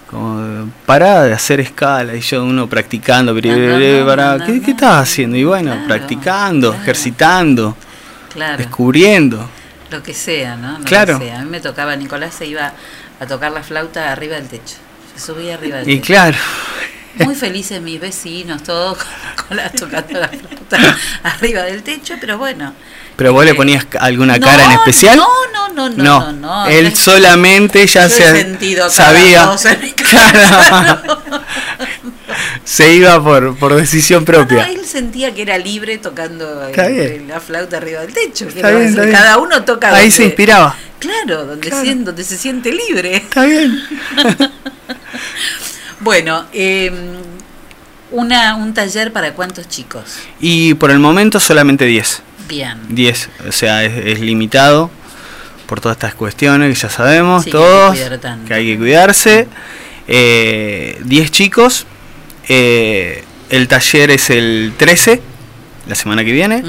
Speaker 12: Como parada de hacer escala y yo uno practicando, para, ¿qué, ¿qué, estás haciendo? Y bueno, practicando, ejercitando, descubriendo
Speaker 2: lo que sea, ¿no?
Speaker 12: claro.
Speaker 2: A mí me tocaba, Nicolás se iba a tocar la flauta arriba del techo. Se subía arriba del techo.
Speaker 12: Y claro.
Speaker 2: Muy felices mis vecinos, todos con, la, tocando la flauta (laughs) arriba del techo, pero bueno.
Speaker 12: ¿Pero vos le eh, ponías alguna cara en especial?
Speaker 2: No, no, no, no, no.
Speaker 12: él solamente ya se sabía. (laughs) (laughs) se iba por, por decisión propia.
Speaker 2: él sentía que era libre tocando la flauta arriba del techo. Cada uno toca.
Speaker 12: Ahí se inspiraba.
Speaker 2: Claro, donde, donde se siente libre.
Speaker 12: Está bien. (laughs)
Speaker 2: bueno, eh, una, un taller para cuántos chicos?
Speaker 12: Y por el momento solamente 10.
Speaker 2: Bien.
Speaker 12: 10, o sea, es, limitado por todas estas cuestiones que ya sabemos todos, que, hay que cuidarse. 10 eh, chicos, eh, el taller es el 13, la semana que viene.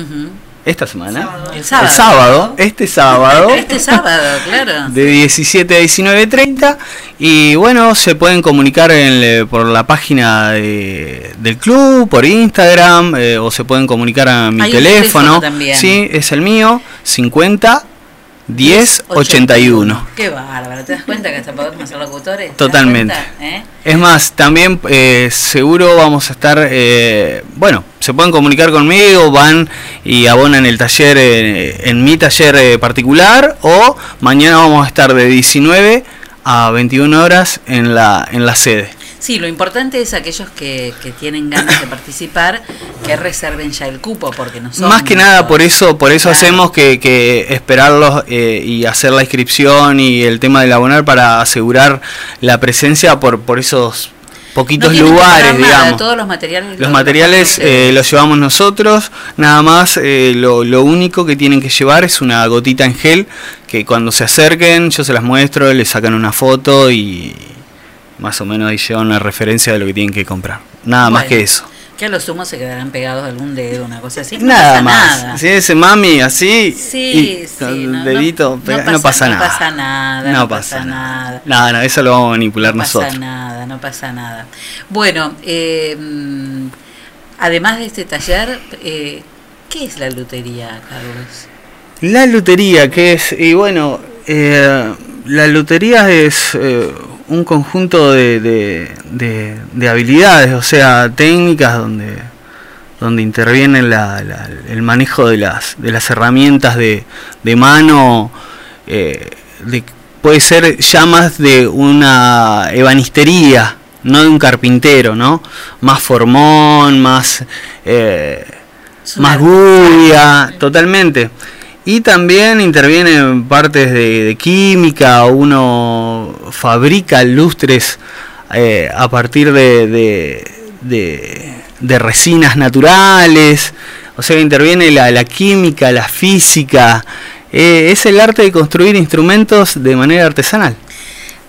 Speaker 12: Esta semana.
Speaker 2: El sábado.
Speaker 12: El sábado. Este sábado. (laughs)
Speaker 2: Este sábado, claro.
Speaker 12: De 17 a 19.30. Y bueno, se pueden comunicar en, por la página del club, por Instagram, eh, o se pueden comunicar a mi teléfono.
Speaker 2: también.
Speaker 12: Sí, es el mío, 50 1081.
Speaker 2: Qué bárbaro, ¿te das cuenta que hasta podemos ser locutores?
Speaker 12: Totalmente. ¿Eh? Es más, también eh, seguro vamos a estar, eh, bueno, se pueden comunicar conmigo, van y abonan el taller en mi taller particular o mañana vamos a estar de 19 a 21 horas en la, en la sede.
Speaker 2: Sí, lo importante es aquellos que, que tienen ganas de participar que reserven ya el cupo porque no son
Speaker 12: más que nada por eso por eso hacemos que, que esperarlos eh, y hacer la inscripción y el tema del abonar para asegurar la presencia por por esos poquitos lugares, digamos.
Speaker 2: todos los materiales.
Speaker 12: Los materiales eh, los llevamos nosotros, nada más eh, lo, lo, único que tienen que llevar es una gotita en gel que cuando se acerquen yo se las muestro, les sacan una foto y más o menos ahí llevan una referencia de lo que tienen que comprar. Nada más que eso.
Speaker 2: Que a lo sumo se quedarán pegados algún dedo, una cosa así.
Speaker 12: nada más. Si ese mami así,
Speaker 2: sí, sí,
Speaker 12: no, dedito, no, pasa,
Speaker 2: nada.
Speaker 12: No
Speaker 2: pasa nada. No, pasa, nada.
Speaker 12: nada. No, eso lo vamos a manipular nosotros.
Speaker 2: No pasa nada, no pasa nada. Bueno, eh, además de este taller, eh, ¿qué es la lutería, Carlos?
Speaker 12: La lutería, ¿qué es? Y bueno, eh, la lutería es un conjunto de, de, habilidades, o sea, técnicas donde, donde interviene la, el manejo de las, de las herramientas de, de mano, eh, de, puede ser ya más de una ebanistería, no de un carpintero, ¿no? Más formón, más, eh, más bulla, totalmente. Y también intervienen partes de, química, uno fabrica lustres eh, a partir de, de, resinas naturales, o sea, interviene la, química, la física, eh, es el arte de construir instrumentos de manera artesanal.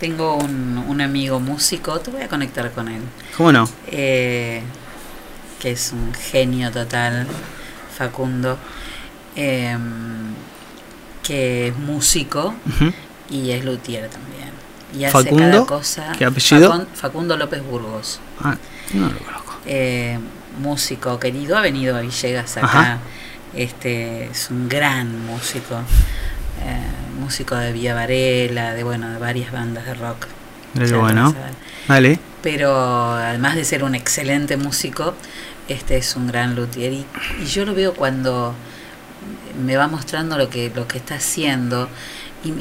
Speaker 2: Tengo un, amigo músico, te voy a conectar con él.
Speaker 12: ¿Cómo no?
Speaker 2: Eh, que es un genio total, Facundo. Em, que es músico y es luthier también. Y hace
Speaker 12: Facundo,
Speaker 2: cada cosa.
Speaker 12: ¿Qué apellido?
Speaker 2: Facundo López Burgos.
Speaker 12: Ah, no lo conozco.
Speaker 2: Eh, músico querido, ha venido a Villegas acá. Este es un gran músico. Eh, músico de Vía Varela, de bueno, de varias bandas de rock.
Speaker 12: Pero bueno. Vale.
Speaker 2: Pero además de ser un excelente músico, este es un gran luthier. y yo lo veo cuando me va mostrando lo que, lo que está haciendo y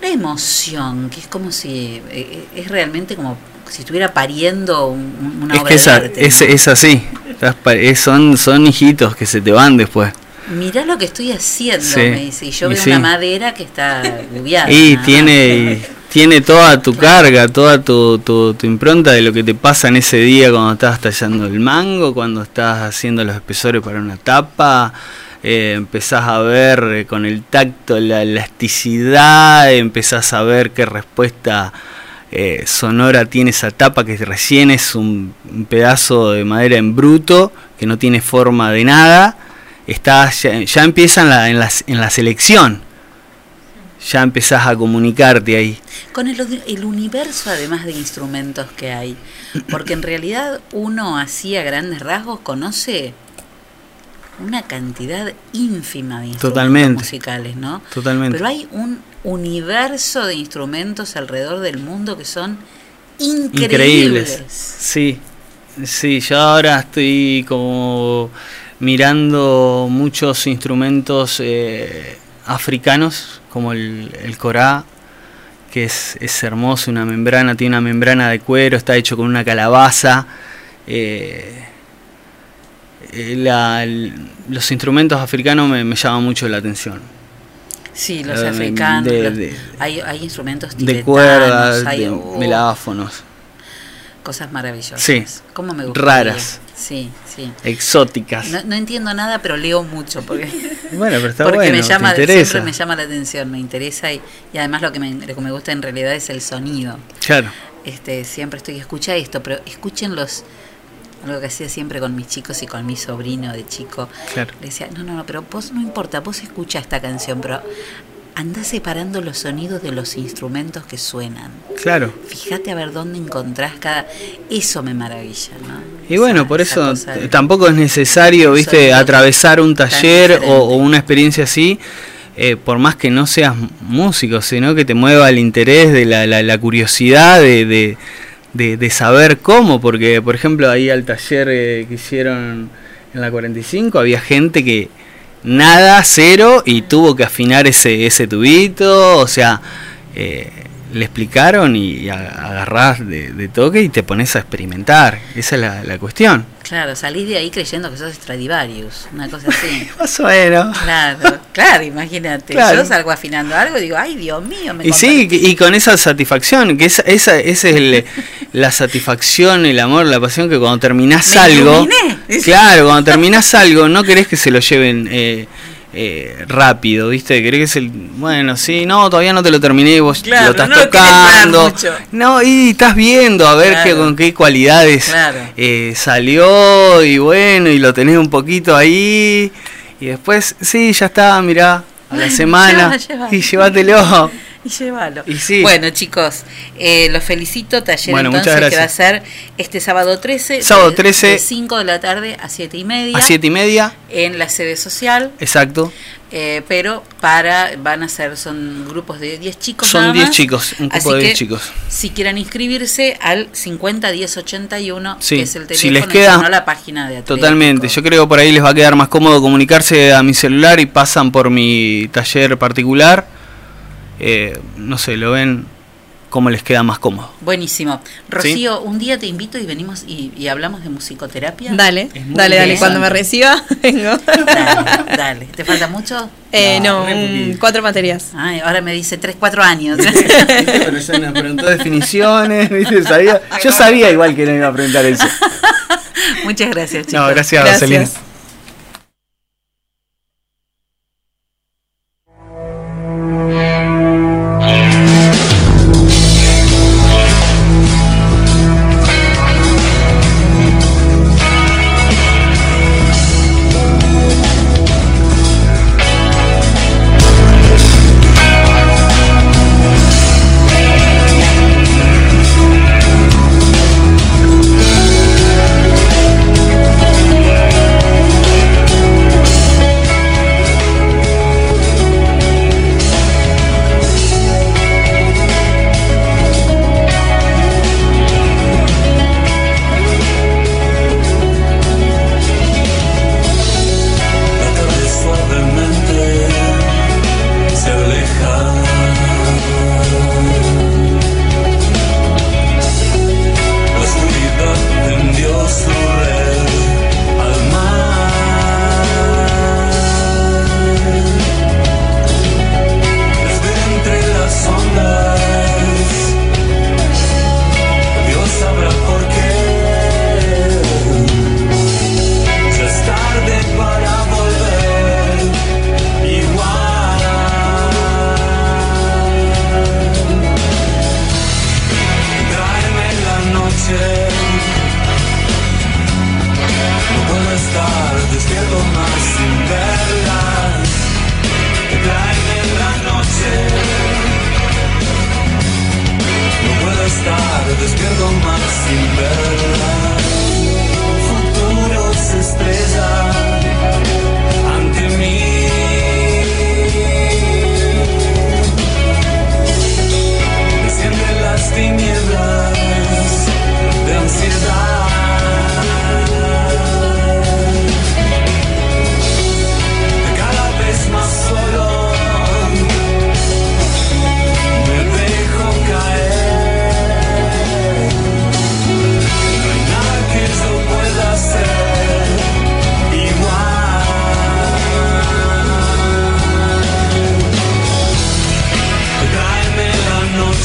Speaker 2: una emoción que es como si eh, eh, es realmente como si estuviera pariendo una
Speaker 12: es
Speaker 2: obra
Speaker 12: de arte, es, es, así. Son son hijitos que se te van después.
Speaker 2: Mirá lo que estoy haciendo, me dice. Y yo veo una madera que está (laughs) gubiada.
Speaker 12: Y tiene, tiene toda tu carga, toda tu, tu, tu, impronta de lo que te pasa en ese día cuando estás tallando el mango, cuando estás haciendo los espesores para una tapa, eh, empezás a ver eh, con el tacto la elasticidad, empezás a ver qué respuesta eh, sonora tiene esa tapa que recién es un, pedazo de madera en bruto, que no tiene forma de nada, está, ya, empieza en la, en, en la selección ya empezás a comunicarte ahí.
Speaker 2: Con el, el, universo además de instrumentos que hay, porque en realidad uno así a grandes rasgos conoce una cantidad ínfima de instrumentos musicales, ¿no?
Speaker 12: Totalmente.
Speaker 2: Pero hay un universo de instrumentos alrededor del mundo que son increíbles.
Speaker 12: Sí, sí, yo ahora estoy como mirando muchos instrumentos eh, africanos, como el, el corá, que es, es, hermoso, una membrana, tiene una membrana de cuero, está hecho con una calabaza. Eh, eh, los instrumentos africanos me, me llaman mucho la atención.
Speaker 2: Sí, los africanos. hay, hay, instrumentos
Speaker 12: de cuerdas, hay, de oh, meláfonos.
Speaker 2: Cosas maravillosas.
Speaker 12: Sí.
Speaker 2: ¿Cómo me
Speaker 12: Raras.
Speaker 2: Sí, sí.
Speaker 12: Exóticas.
Speaker 2: No, entiendo nada, pero leo mucho porque, (laughs)
Speaker 12: bueno, pero está
Speaker 2: porque
Speaker 12: bueno,
Speaker 2: me llama, siempre me llama la atención, me interesa y, y además lo que, me, lo que me gusta en realidad es el sonido.
Speaker 12: Claro.
Speaker 2: Este, siempre estoy, escucha esto, pero escuchen los, algo que hacía siempre con mis chicos y con mi sobrino de chico.
Speaker 12: Claro.
Speaker 2: Le decía, no, no, no, pero vos no importa, vos escucha esta canción, pero anda separando los sonidos de los instrumentos que suenan.
Speaker 12: Claro.
Speaker 2: Fíjate a ver dónde encontrás cada... Eso me maravilla, ¿no?
Speaker 12: Y bueno, por eso tampoco es necesario, viste, atravesar un taller o, una experiencia así. Eh, por más que no seas músico, sino que te mueva el interés de la, la, curiosidad de, de, saber cómo, porque por ejemplo ahí al taller eh, que hicieron en la 45 había gente que nada, cero, y tuvo que afinar ese, ese tubito, o sea, eh, le explicaron y agarrás de, toque y te pones a experimentar. Esa es la, cuestión.
Speaker 2: Claro, salís de ahí creyendo que sos Stradivarius, una cosa así. (laughs)
Speaker 12: Más o menos.
Speaker 2: Claro, claro, imagínate. Yo salgo afinando algo y digo, ay, Dios mío, me
Speaker 12: Y sí, y con esa satisfacción, que esa, esa, es el, (laughs) la satisfacción, el amor, la pasión, que cuando terminás algo. (laughs) Claro, cuando terminás algo, no querés que se lo lleven. Eh, eh, rápido, ¿viste? Querés que es el. Bueno, sí, no, todavía no te lo terminé, vos lo estás tocando. No, y estás viendo a ver qué, con qué cualidades eh, salió y bueno, y lo tenés un poquito ahí. Y después, sí, ya está, mirá, a la (laughs) semana. Y llévatelo. (laughs)
Speaker 2: y llévalo. Bueno, chicos, eh, los felicito. Taller entonces que va a ser este sábado 13.
Speaker 12: Sábado 13.
Speaker 2: De 5 de la tarde a 7 y media.
Speaker 12: A 7 y media.
Speaker 2: En la sede social.
Speaker 12: Exacto.
Speaker 2: Eh, pero para van a ser son grupos de 10 chicos
Speaker 12: son 10 chicos un grupo de 10 chicos
Speaker 2: si quieren inscribirse al 50 10 81 que es el teléfono
Speaker 12: si les queda
Speaker 2: no la página de
Speaker 12: totalmente yo creo que por ahí les va a quedar más cómodo comunicarse a mi celular y pasan por mi taller particular eh, no sé, lo ven como les queda más cómodo.
Speaker 2: Buenísimo. Rocío, un día te invito y venimos y, hablamos de musicoterapia.
Speaker 13: Dale, dale, dale. Cuando me reciba, (laughs) vengo.
Speaker 2: Dale, dale. ¿Te falta mucho?
Speaker 13: Eh, no, cuatro materias.
Speaker 2: Ay, ahora me dice tres, cuatro años. (laughs)
Speaker 12: Pero ya me preguntó definiciones, Yo sabía igual que no iba a preguntar eso.
Speaker 2: Muchas gracias, chicos.
Speaker 12: No, gracias, gracias.
Speaker 14: estar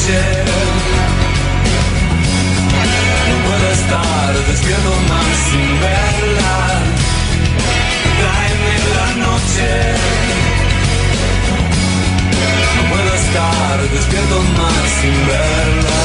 Speaker 14: No puedo estar despierto más sin verla. Tráeme la noche. No puedo estar despierto más sin verla.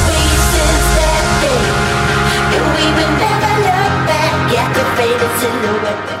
Speaker 2: we will never look back at your faded silhouette.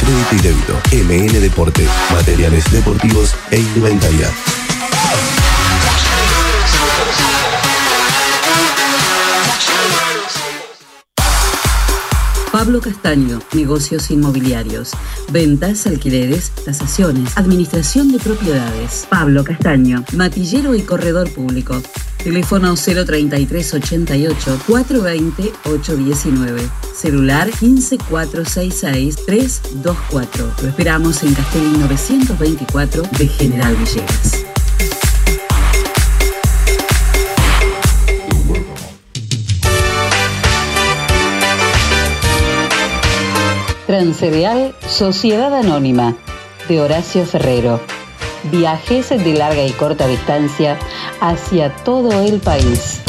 Speaker 8: crédito y débito. MN Deportes, materiales deportivos e indumentaria.
Speaker 2: Pablo Castaño, negocios inmobiliarios, ventas, alquileres, tasaciones, administración de propiedades. Pablo Castaño, matillero y corredor público. Teléfono 033 88 420 819. Celular 15466 324. Lo esperamos en Castellín 924 de General Villegas. Transcereal Sociedad Anónima de Horacio Ferrero. Viajes de larga y corta distancia hacia todo el país.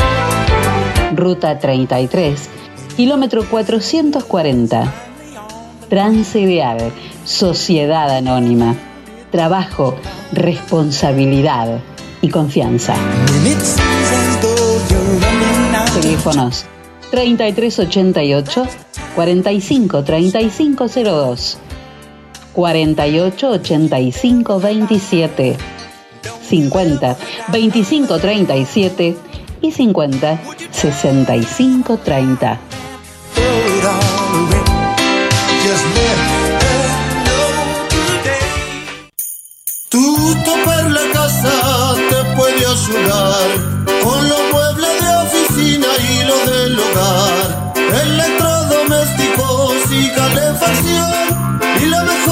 Speaker 2: Ruta 33, kilómetro 440. Transcereal Sociedad Anónima. Trabajo, responsabilidad y confianza. Teléfonos 3388 45 3502 48 85 27 50 25 37 y 50 65 30.
Speaker 15: Tu topar la casa te puede ayudar con los muebles de oficina y lo del hogar, electrodomésticos y calefacción. Y lo mejor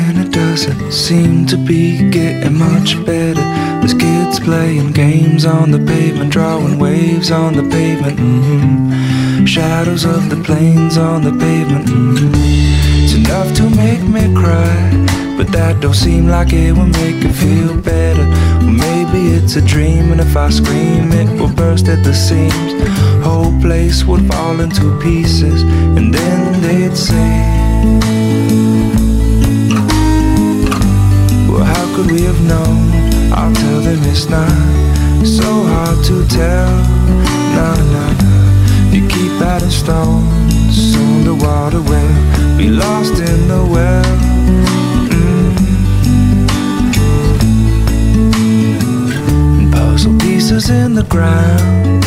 Speaker 16: Doesn't seem to be getting much better. There's kids playing games on the pavement, drawing waves on the pavement. hmm Shadows of the planes on the pavement. hmm It's enough to make me cry, but that don't seem like it will make it feel better. Well, maybe it's a dream, and if I scream, it will burst at the seams. Whole place would fall into pieces, and then they'd say. Could we have known? I'll tell them it's not so hard to tell. Nah, nah, nah. You keep adding stones, soon the water will be lost in the well. Mm. Puzzle pieces in the ground.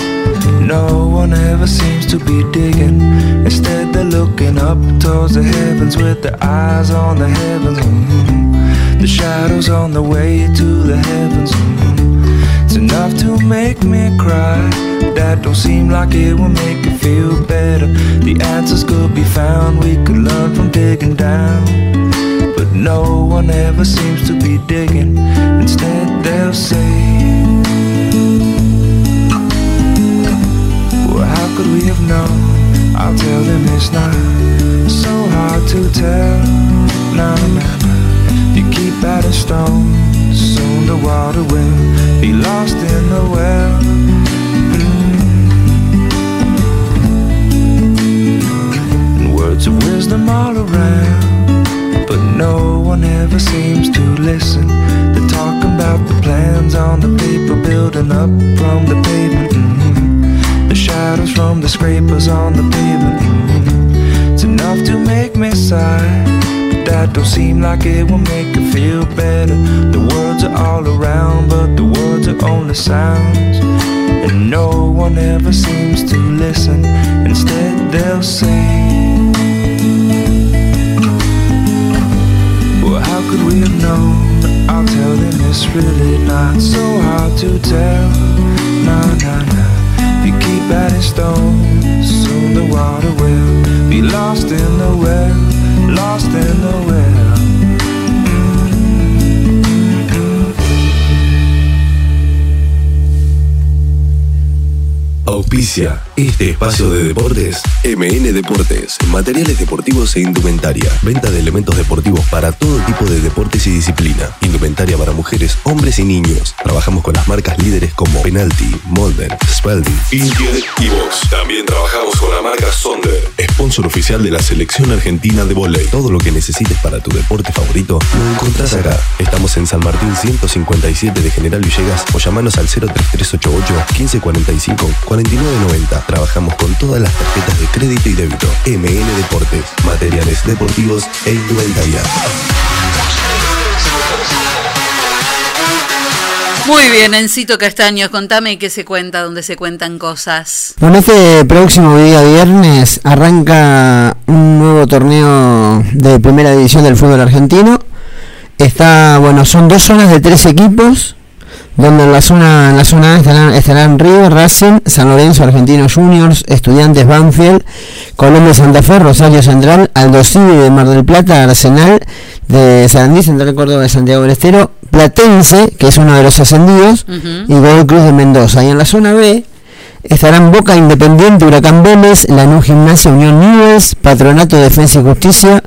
Speaker 16: No one ever seems to be digging. Instead, they're looking up towards the heavens with their eyes on the heavens. Mhm. The shadows on the way to the heavens. It's enough to make me cry. That don't seem like it will make it feel better. The answers could be found. We could learn from digging down. But no one ever seems to be digging. Instead, they'll say. Well, how could we have known? I'll tell them it's not so hard to tell. No, no, no. Adding stones, soon the water will be lost in the well. Mm. Words of wisdom all around, but no one ever seems to listen. They're talking about the plans on the paper building up from the pavement. Mhm. The shadows from the scrapers on the pavement. Mhm. It's enough to make me sigh. That don't seem like it will make it feel better. The words are all around, but the words are only sounds. And no one ever seems to listen. Instead, they'll say, Well, how could we have known? I'll tell them it's really not so hard to tell. No, no, no. If you keep adding stones, soon the water will be lost in the well, lost in the well.
Speaker 8: Auspicia este espacio de deportes MN Deportes, materiales deportivos e indumentaria. Venta de elementos deportivos para todo tipo de deportes y disciplina. Indumentaria para mujeres, hombres y niños. Trabajamos con las marcas líderes como Penalty, Molden, Spalding, Intier y Vox. También trabajamos con la marca Sonder, sponsor oficial de la selección argentina de volei. Todo lo que necesites para tu deporte favorito lo encontrás acá. Estamos en San Martín 157 de General Villegas o llamanos al 03388 1545 4990. Trabajamos con todas las tarjetas de crédito y débito. MN Deportes, materiales deportivos e indumentaria.
Speaker 17: Muy bien, Encito Castaños, contame qué se cuenta, dónde se cuentan cosas.
Speaker 3: Bueno, este próximo día viernes arranca un nuevo torneo de primera división del fútbol argentino. Está, bueno, son dos zonas de tres equipos, donde en la zona, en la zona A estarán, estarán River, Racing, San Lorenzo, Argentinos Juniors, Estudiantes Banfield, Colombia Santa Fe, Rosario Central, Aldo Civi de Mar del Plata, Arsenal de Sarandí, Central Córdoba de Santiago del Estero, Platense, que es uno de los ascendidos, y Godoy Cruz de Mendoza. Y en la zona B estarán Boca Independiente, Huracán Vélez, Lanús Gimnasia, Unión Newells, Patronato Defensa y Justicia,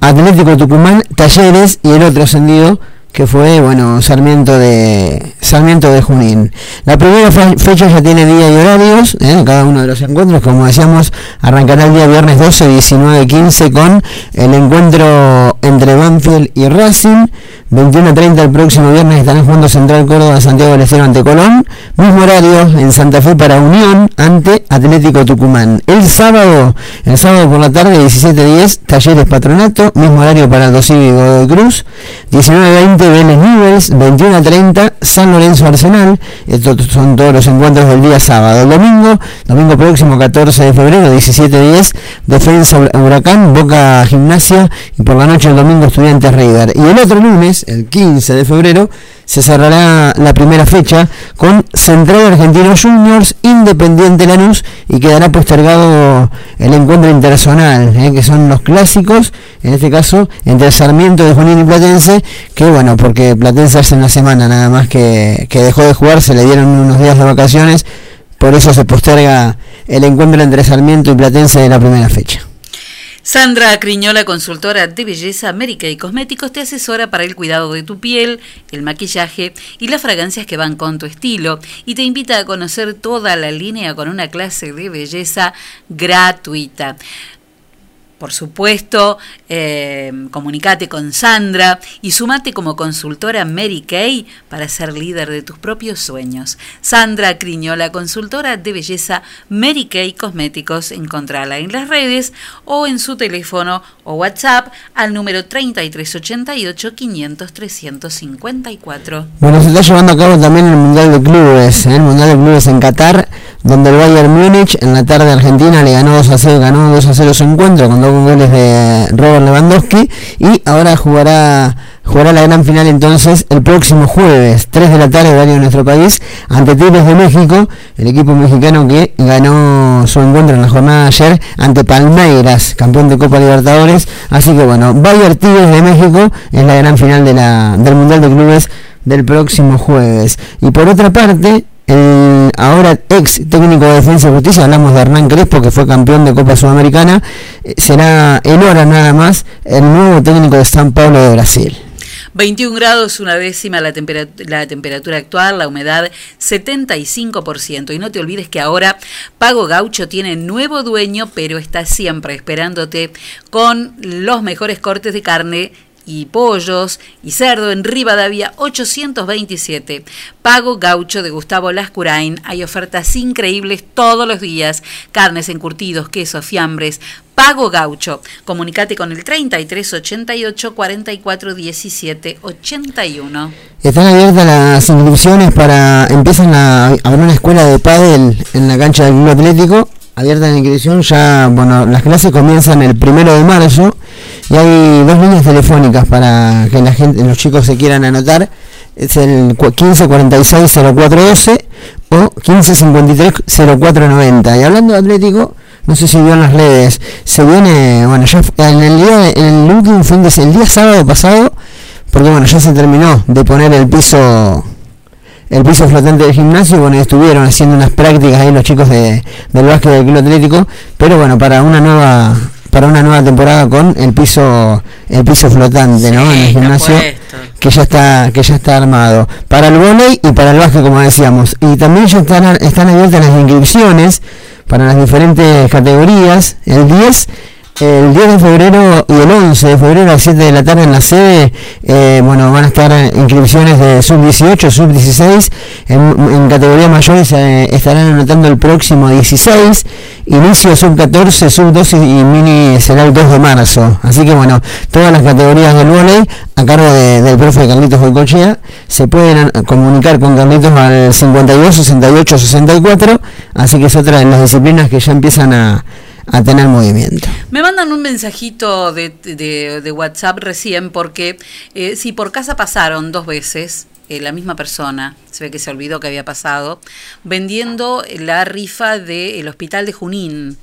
Speaker 3: Atlético Tucumán, Talleres y el otro ascendido, que fue, bueno, Sarmiento de Sarmiento de Junín. La primera fecha ya tiene día y horarios, ¿eh? cada uno de los encuentros, como decíamos, arrancará el día viernes 12, 19, 15 con el encuentro entre Banfield y Racing. 21.30 el próximo viernes estarán jugando Central Córdoba Santiago del Estero ante Colón. Mismo horario en Santa Fe para Unión ante Atlético Tucumán. El sábado, el sábado por la tarde 17.10 Talleres Patronato. Mismo horario para Cívico de Cruz. 19.20 Vélez Newells. 21.30 San Lorenzo Arsenal. Estos son todos los encuentros del día sábado. El domingo, domingo próximo 14 de febrero 17.10 Defensa Huracán, Boca Gimnasia y por la noche el domingo Estudiantes Raider. Y el otro lunes el 15 de febrero, se cerrará la primera fecha con Central Argentino Juniors, Independiente Lanús y quedará postergado el encuentro internacional, eh, que son los clásicos, en este caso entre Sarmiento de Junín y Platense, que bueno, porque Platense hace una semana nada más que, que dejó de jugar, se le dieron unos días de vacaciones, por eso se posterga el encuentro entre Sarmiento y Platense de la primera fecha.
Speaker 2: Sandra Criñola, consultora de belleza, América y cosméticos, te asesora para el cuidado de tu piel, el maquillaje y las fragancias que van con tu estilo y te invita a conocer toda la línea con una clase de belleza gratuita. Por supuesto, eh, comunicate con Sandra y sumate como consultora Mary Kay para ser líder de tus propios sueños. Sandra Criñola, consultora de belleza Mary Kay Cosméticos. Encontrala en las redes o en su teléfono o WhatsApp al número 3388 500 354.
Speaker 3: Bueno, se está llevando a cabo también el Mundial de Clubes, ¿eh? el Mundial de Clubes en Qatar, donde el Bayern Múnich en la tarde Argentina le ganó 2 a 0, ganó 2 a 0 su encuentro goles de Robert Lewandowski y ahora jugará jugará la gran final entonces el próximo jueves, 3 de la tarde, horario de nuestro país, ante Tigres de México, el equipo mexicano que ganó su encuentro en la jornada de ayer ante Palmeiras, campeón de Copa Libertadores. Así que bueno, Bayern Tigres de México es la gran final de la, del Mundial de Clubes del próximo jueves. Y por otra parte, el ahora ex técnico de Defensa y Justicia, hablamos de Hernán Crespo, que fue campeón de Copa Sudamericana, eh, será en hora nada más el nuevo técnico de San Pablo de Brasil.
Speaker 2: 21 grados, una décima la temperatura actual, la humedad 75%. Y no te olvides que ahora Pago Gaucho tiene nuevo dueño, pero está siempre esperándote con los mejores cortes de carne y pollos y cerdo en Rivadavia 827. Pago Gaucho de Gustavo Lascurain. Hay ofertas increíbles todos los días. Carnes encurtidos, quesos, fiambres. Pago Gaucho. Comunicate con el 3388 44 17 81.
Speaker 3: Están abiertas las inscripciones para. Empiezan a abrir una escuela de pádel en la cancha del Club Atlético abierta la inscripción, ya, bueno, las clases comienzan el primero de marzo y hay dos líneas telefónicas para que la gente, los chicos se quieran anotar. Es el 1546-0412 o 1553-0490. Y hablando de Atlético, no sé si vio en las redes, se viene, bueno, ya en el día, en el último fin de el día sábado pasado, porque bueno, ya se terminó de poner el piso el piso flotante del gimnasio, bueno, estuvieron haciendo unas prácticas ahí los chicos de, del básquet del Club Atlético, pero bueno, para una nueva para una nueva temporada con el piso el piso flotante, ¿no? En el gimnasio que ya está que ya está armado. Para el volei y para el básquet como decíamos. Y también ya están están abiertas las inscripciones para las diferentes categorías. El 10 el 10 de febrero y el 11 de febrero a las 7 de la tarde en la sede, eh, bueno, van a estar inscripciones de sub-18, sub-16, en, categoría mayor se estarán anotando el próximo 16, inicio sub-14, sub-12 y mini será el 2 de marzo. Así que bueno, todas las categorías del volei a cargo del profe Carlitos Boicochea se pueden comunicar con Carlitos al 52, 68, 64, así que es otra de las disciplinas que ya empiezan a a tener movimiento.
Speaker 2: Me mandan un mensajito de, WhatsApp recién porque eh, si por casa pasaron dos veces, eh, la misma persona, se ve que se olvidó que había pasado, vendiendo la rifa del hospital de Junín.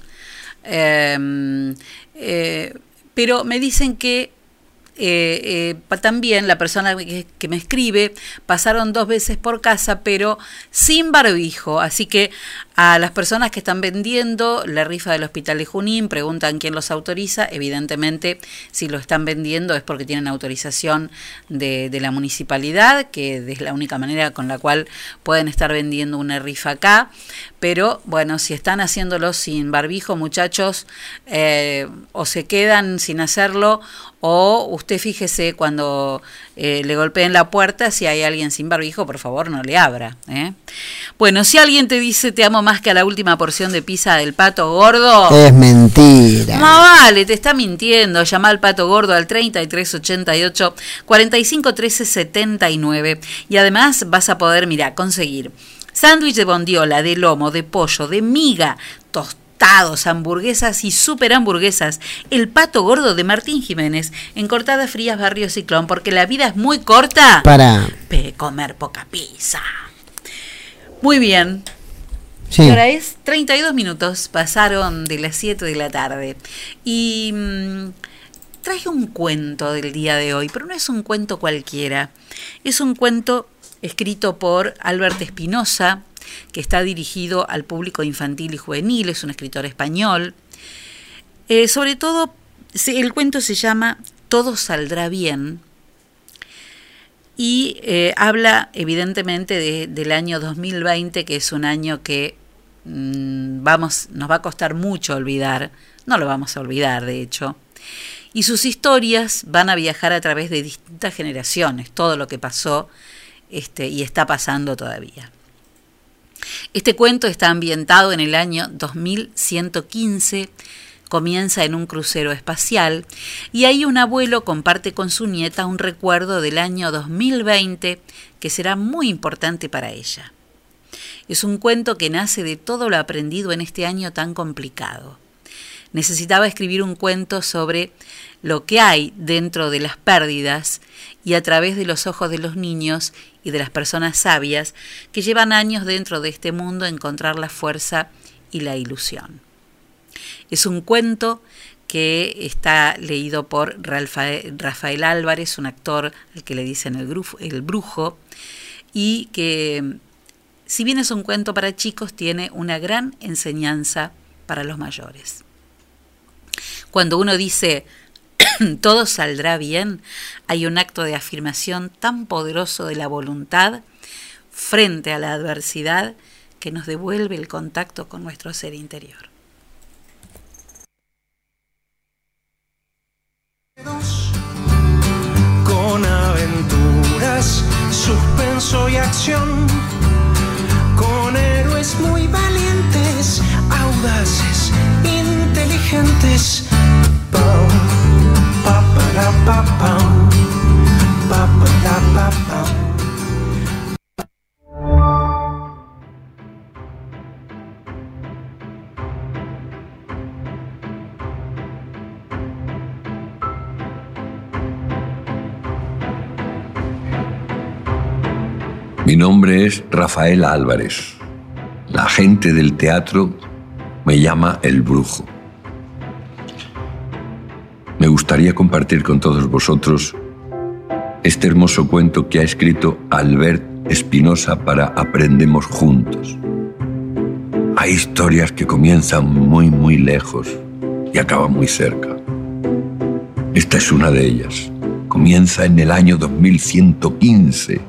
Speaker 2: Em, eh, pero me dicen que también la persona que, me escribe pasaron dos veces por casa, pero sin barbijo. Así que A las personas que están vendiendo la rifa del Hospital de Junín preguntan quién los autoriza. Evidentemente, si lo están vendiendo es porque tienen autorización de, de la municipalidad, que es la única manera con la cual pueden estar vendiendo una rifa acá. Pero bueno, si están haciéndolo sin barbijo, muchachos, eh, o se quedan sin hacerlo, o usted fíjese cuando eh, le golpeen la puerta, si hay alguien sin barbijo, por favor no le abra. ¿eh? Bueno, si alguien te dice te amo más que a la última porción de pizza del pato gordo.
Speaker 3: Es mentira.
Speaker 2: No vale, te está mintiendo. Llama al pato gordo al 3388 451379 y además vas a poder, mira, conseguir sándwich de bondiola, de lomo, de pollo, de miga, tostados, hamburguesas y super hamburguesas. El pato gordo de Martín Jiménez en Cortadas Frías Barrio Ciclón, porque la vida es muy corta
Speaker 3: para
Speaker 2: comer poca pizza. Muy bien.
Speaker 3: Sí.
Speaker 2: Ahora es 32 minutos, pasaron de las 7 de la tarde. Y mmm, traje un cuento del día de hoy, pero no es un cuento cualquiera. Es un cuento escrito por Albert Espinosa, que está dirigido al público infantil y juvenil, es un escritor español. Eh, sobre todo, el cuento se llama Todo saldrá bien y eh, habla evidentemente de, del año 2020, que es un año que mmm, vamos, nos va a costar mucho olvidar, no lo vamos a olvidar de hecho, y sus historias van a viajar a través de distintas generaciones, todo lo que pasó este, y está pasando todavía. Este cuento está ambientado en el año 2115, comienza en un crucero espacial y ahí un abuelo comparte con su nieta un recuerdo del año 2020 que será muy importante para ella. Es un cuento que nace de todo lo aprendido en este año tan complicado. Necesitaba escribir un cuento sobre lo que hay dentro de las pérdidas y a través de los ojos de los niños y de las personas sabias que llevan años dentro de este mundo encontrar la fuerza y la ilusión. Es un cuento que está leído por Rafael Álvarez, un actor al que le dicen el, el brujo, y que si bien es un cuento para chicos, tiene una gran enseñanza para los mayores. Cuando uno dice (coughs) todo saldrá bien, hay un acto de afirmación tan poderoso de la voluntad frente a la adversidad que nos devuelve el contacto con nuestro ser interior.
Speaker 18: Con aventuras, suspenso y acción, con héroes muy valientes, audaces, inteligentes.
Speaker 19: Mi nombre es Rafael Álvarez. La gente del teatro me llama el brujo. Me gustaría compartir con todos vosotros este hermoso cuento que ha escrito Albert Espinosa para Aprendemos Juntos. Hay historias que comienzan muy, muy lejos y acaban muy cerca. Esta es una de ellas. Comienza en el año 2115,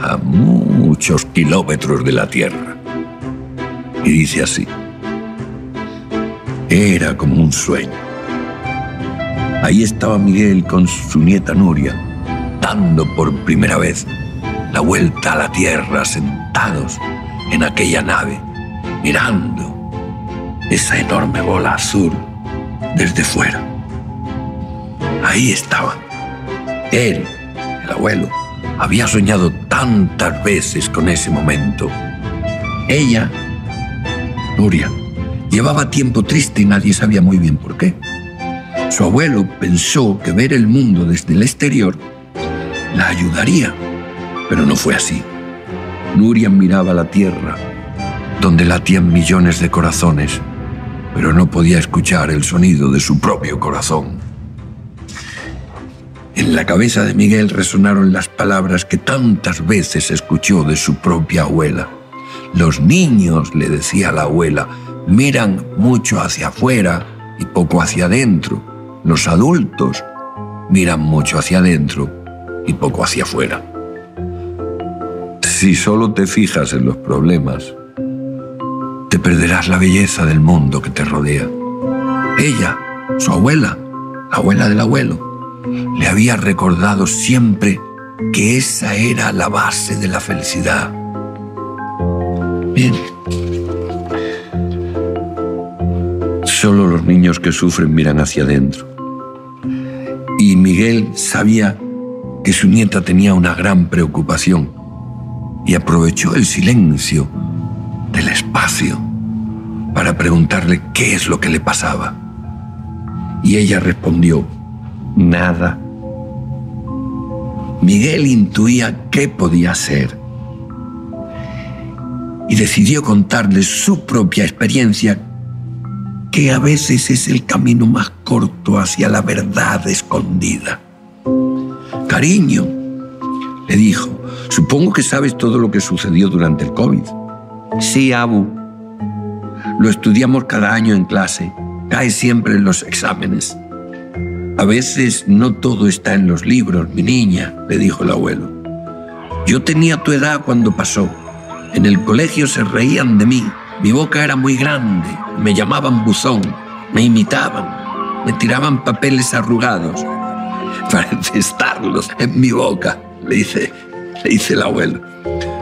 Speaker 19: a muchos kilómetros de la Tierra. Y dice así. Era como un sueño Ahí estaba Miguel con su nieta Nuria, dando por primera vez la vuelta a la Tierra sentados en aquella nave, mirando esa enorme bola azul desde fuera. Ahí estaban. Él, el abuelo, había soñado tantas veces con ese momento. Ella, Nuria, llevaba tiempo triste y nadie sabía muy bien por qué. Su abuelo pensó que ver el mundo desde el exterior la ayudaría, pero no fue así. Nuria miraba la tierra, donde latían millones de corazones, pero no podía escuchar el sonido de su propio corazón. En la cabeza de Miguel resonaron las palabras que tantas veces escuchó de su propia abuela. Los niños, le decía la abuela, miran mucho hacia afuera y poco hacia adentro. Los adultos miran mucho hacia adentro y poco hacia afuera. Si solo te fijas en los problemas, te perderás la belleza del mundo que te rodea. Ella, su abuela, la abuela del abuelo, le había recordado siempre que esa era la base de la felicidad. Bien. Solo los niños que sufren miran hacia adentro. Y Miguel sabía que su nieta tenía una gran preocupación y aprovechó el silencio del espacio para preguntarle qué es lo que le pasaba. Y ella respondió, nada. Miguel intuía qué podía ser y decidió contarle su propia experiencia, que a veces es el camino más corto hacia la verdad escondida. Cariño, le dijo, supongo que sabes todo lo que sucedió durante el COVID. Sí, Abu. Lo estudiamos cada año en clase. Cae siempre en los exámenes. A veces no todo está en los libros, mi niña, le dijo el abuelo. Yo tenía tu edad cuando pasó. En el colegio se reían de mí. Mi boca era muy grande. Me llamaban buzón. Me imitaban. Me tiraban papeles arrugados (laughs) para infestarlos en mi boca, le dice, le dice el abuelo.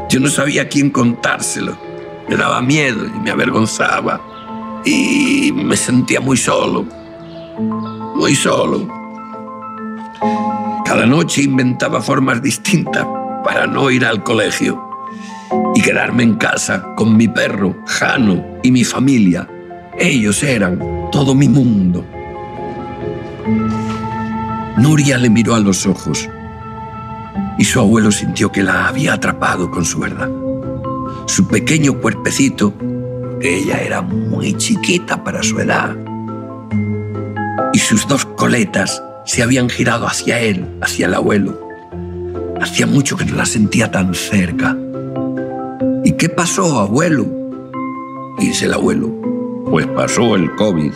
Speaker 19: Yo no sabía quién contárselo. Me daba miedo y me avergonzaba. Y me sentía muy solo muy solo. Cada noche inventaba formas distintas para no ir al colegio y quedarme en casa con mi perro, Jano, y mi familia. Ellos eran todo mi mundo. Nuria le miró a los ojos y su abuelo sintió que la había atrapado con su verdad. Su pequeño cuerpecito, que ella era muy chiquita para su edad, y sus dos coletas se habían girado hacia él, hacia el abuelo. Hacía mucho que no la sentía tan cerca. ¿Y qué pasó, abuelo? Dice el abuelo. Pues pasó el COVID.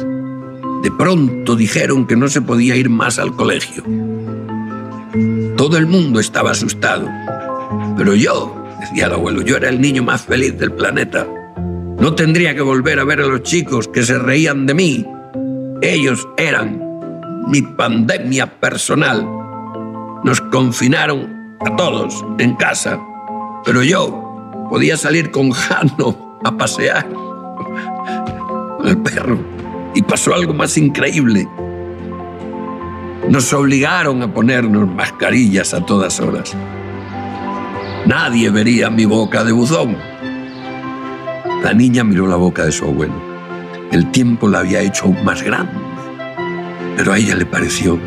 Speaker 19: De pronto dijeron que no se podía ir más al colegio. Todo el mundo estaba asustado. Pero yo, decía el abuelo, yo era el niño más feliz del planeta. No tendría que volver a ver a los chicos que se reían de mí ellos eran mi pandemia personal. Nos confinaron a todos en casa, pero yo podía salir con Jano a pasear el perro. Y pasó algo más increíble. Nos obligaron a ponernos mascarillas a todas horas. Nadie vería mi boca de buzón. La niña miró la boca de su abuelo. El tiempo la había hecho aún más grande, pero a ella le pareció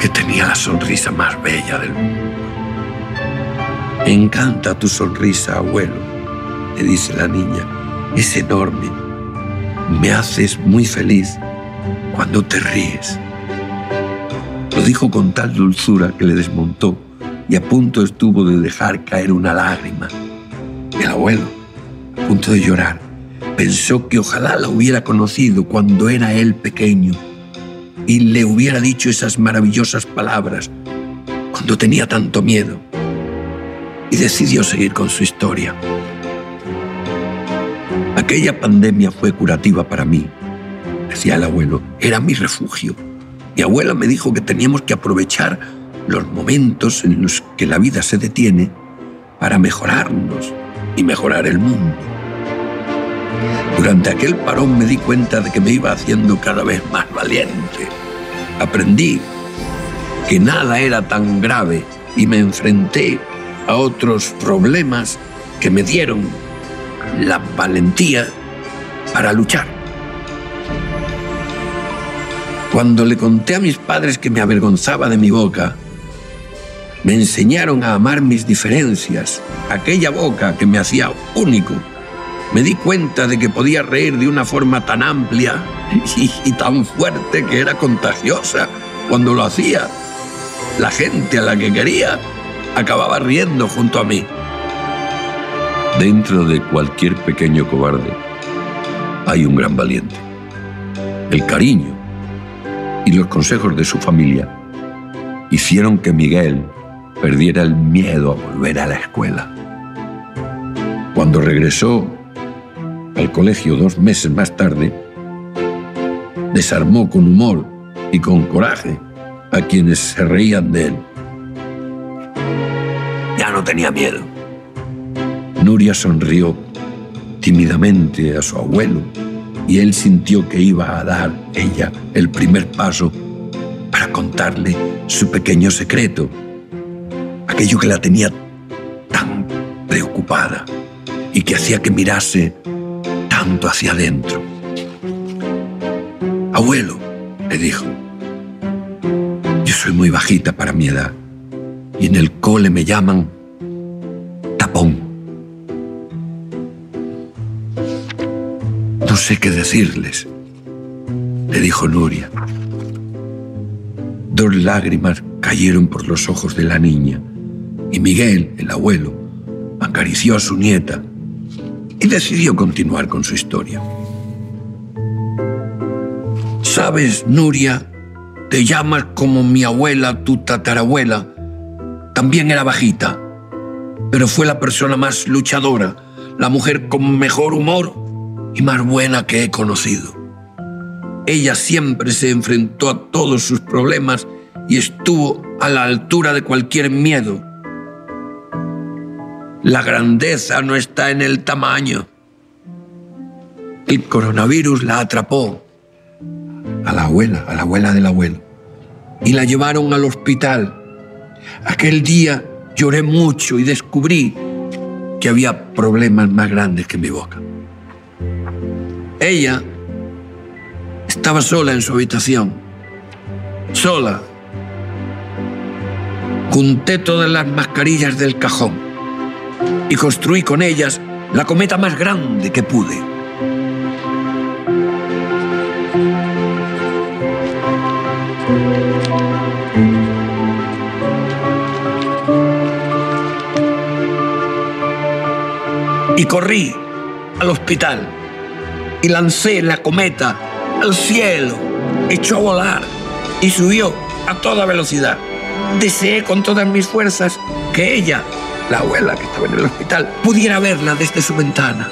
Speaker 19: que tenía la sonrisa más bella del mundo. Me encanta tu sonrisa, abuelo, le dice la niña. Es enorme. Me haces muy feliz cuando te ríes. Lo dijo con tal dulzura que le desmontó y a punto estuvo de dejar caer una lágrima. El abuelo, a punto de llorar, Pensó que ojalá la hubiera conocido cuando era él pequeño y le hubiera dicho esas maravillosas palabras cuando tenía tanto miedo. Y decidió seguir con su historia. Aquella pandemia fue curativa para mí, decía el abuelo. Era mi refugio. Mi abuela me dijo que teníamos que aprovechar los momentos en los que la vida se detiene para mejorarnos y mejorar el mundo. Durante aquel parón me di cuenta de que me iba haciendo cada vez más valiente. Aprendí que nada era tan grave y me enfrenté a otros problemas que me dieron la valentía para luchar. Cuando le conté a mis padres que me avergonzaba de mi boca, me enseñaron a amar mis diferencias, aquella boca que me hacía único me di cuenta de que podía reír de una forma tan amplia (laughs) y, tan fuerte que era contagiosa cuando lo hacía. La gente a la que quería acababa riendo junto a mí. Dentro de cualquier pequeño cobarde hay un gran valiente. El cariño y los consejos de su familia hicieron que Miguel perdiera el miedo a volver a la escuela. Cuando regresó al colegio dos meses más tarde, desarmó con humor y con coraje a quienes se reían de él. No tenía miedo. Nuria sonrió tímidamente a su abuelo y él sintió que iba a dar ella el primer paso para contarle su pequeño secreto, aquello que la tenía tan preocupada y que hacía que mirase tanto hacia adentro. Abuelo, le dijo, yo soy muy bajita para mi edad y en el cole me llaman No sé qué decirles, le dijo Nuria. Dos lágrimas cayeron por los ojos de la niña y Miguel, el abuelo, acarició a su nieta y decidió continuar con su historia. Sabes, Nuria, te llamas como mi abuela, tu tatarabuela. También era bajita, pero fue la persona más luchadora, la mujer con mejor humor y más buena que he conocido. Ella siempre se enfrentó a todos sus problemas y estuvo a la altura de cualquier miedo. La grandeza no está en el tamaño. El coronavirus la atrapó a la abuela, a la abuela del abuelo, y la llevaron al hospital. Aquel día lloré mucho y descubrí que había problemas más grandes que mi boca. Ella estaba sola en su habitación, sola. Junté todas las mascarillas del cajón y construí con ellas la cometa más grande que pude. Y corrí al hospital y lancé la cometa al cielo. Echó a volar y subió a toda velocidad. Deseé con todas mis fuerzas que ella, la abuela que estaba en el hospital, pudiera verla desde su ventana.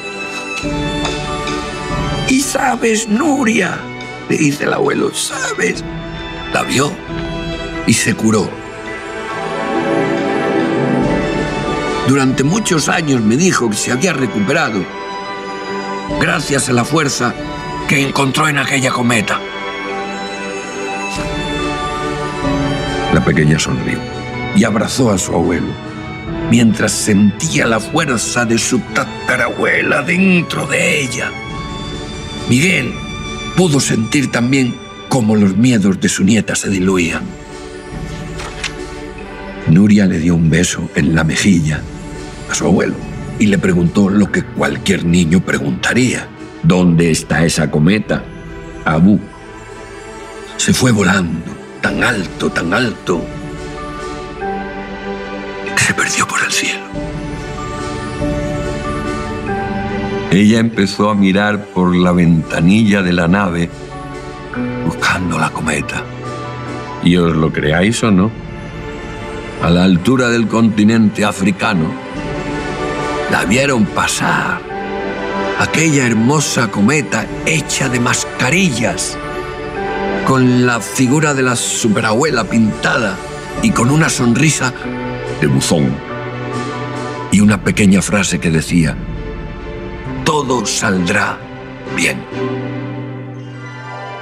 Speaker 19: Y sabes, Nuria, le dice el abuelo, sabes, la vio y se curó. Durante muchos años me dijo que se había recuperado gracias a la fuerza que encontró en aquella cometa. La pequeña sonrió y abrazó a su abuelo, mientras sentía la fuerza de su tatarabuela dentro de ella. Miguel pudo sentir también cómo los miedos de su nieta se diluían. Nuria le dio un beso en la mejilla a su abuelo y le preguntó lo que cualquier niño preguntaría. ¿Dónde está esa cometa? Abu. Se fue volando, tan alto, tan alto, que se perdió por el cielo. Ella empezó a mirar por la ventanilla de la nave buscando la cometa. Y os lo creáis o no, a la altura del continente africano, la vieron pasar. Aquella hermosa cometa hecha de mascarillas, con la figura de la superabuela pintada y con una sonrisa de buzón. Y una pequeña frase que decía, todo saldrá bien.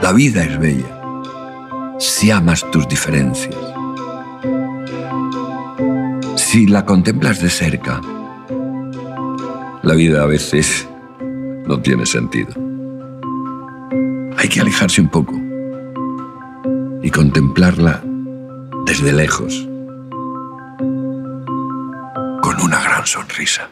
Speaker 19: La vida es bella si amas tus diferencias. Si la contemplas de cerca, la vida a veces no tiene sentido. Hay que alejarse un poco y contemplarla desde lejos, con una gran sonrisa.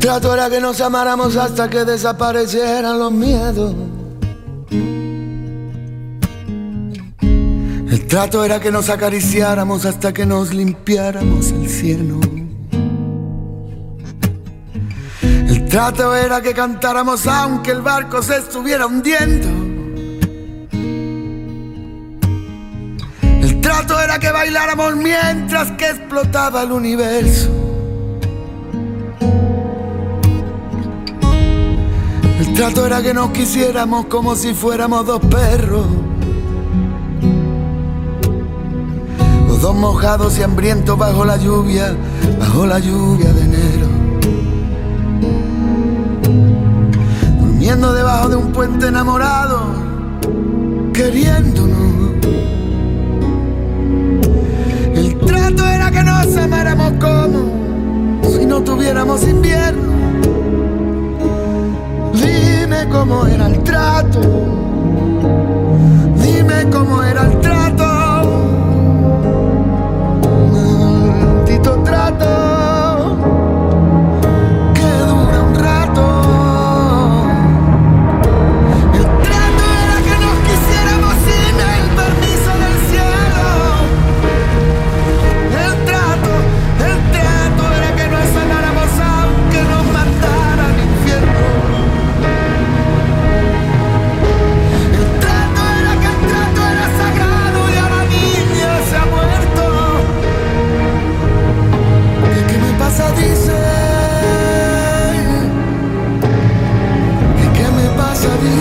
Speaker 20: Trato era que nos amáramos hasta que desaparecieran los miedos. El trato era que nos acariciáramos hasta que nos limpiáramos el cielo. El trato era que cantáramos aunque el barco se estuviera hundiendo. El trato era que bailáramos mientras que explotaba el universo. Trato era que nos quisiéramos como si fuéramos dos perros. Los dos mojados y hambrientos bajo la lluvia, bajo la lluvia de enero. Durmiendo debajo de un puente enamorado, queriéndonos. El trato era que nos amáramos como si no tuviéramos invierno. Dime cómo era el trato. Dime cómo era el trato.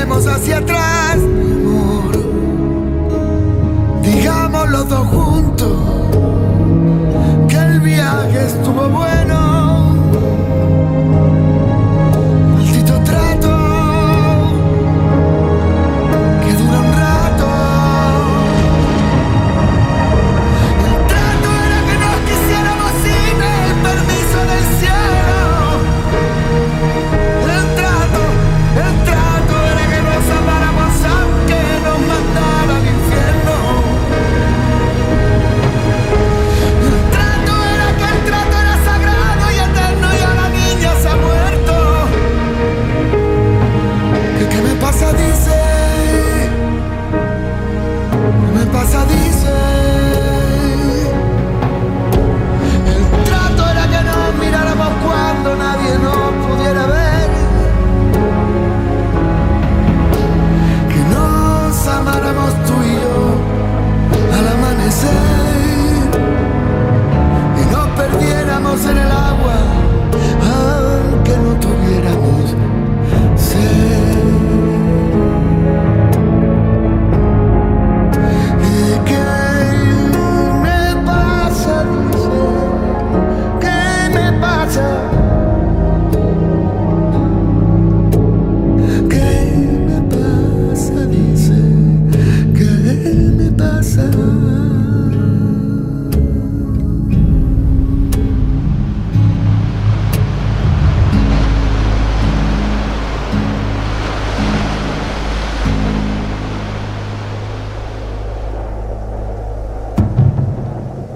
Speaker 20: Miremos hacia atrás, mi amor, digamos dos juntos que el viaje estuvo bueno. Perdiéramos en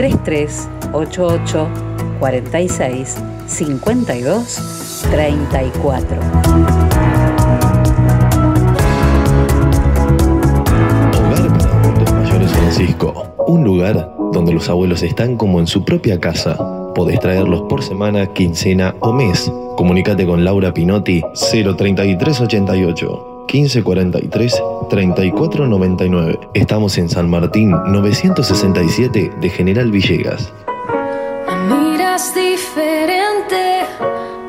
Speaker 2: 3388 46 52 34.
Speaker 11: Hogar para adultos mayores Francisco. Un lugar donde los abuelos están como en su propia casa. Podés traerlos por semana, quincena o mes. Comunicate con Laura Pinotti 03388 1543 3499. Estamos en San Martín 967 de General Villegas.
Speaker 21: Me miras diferente,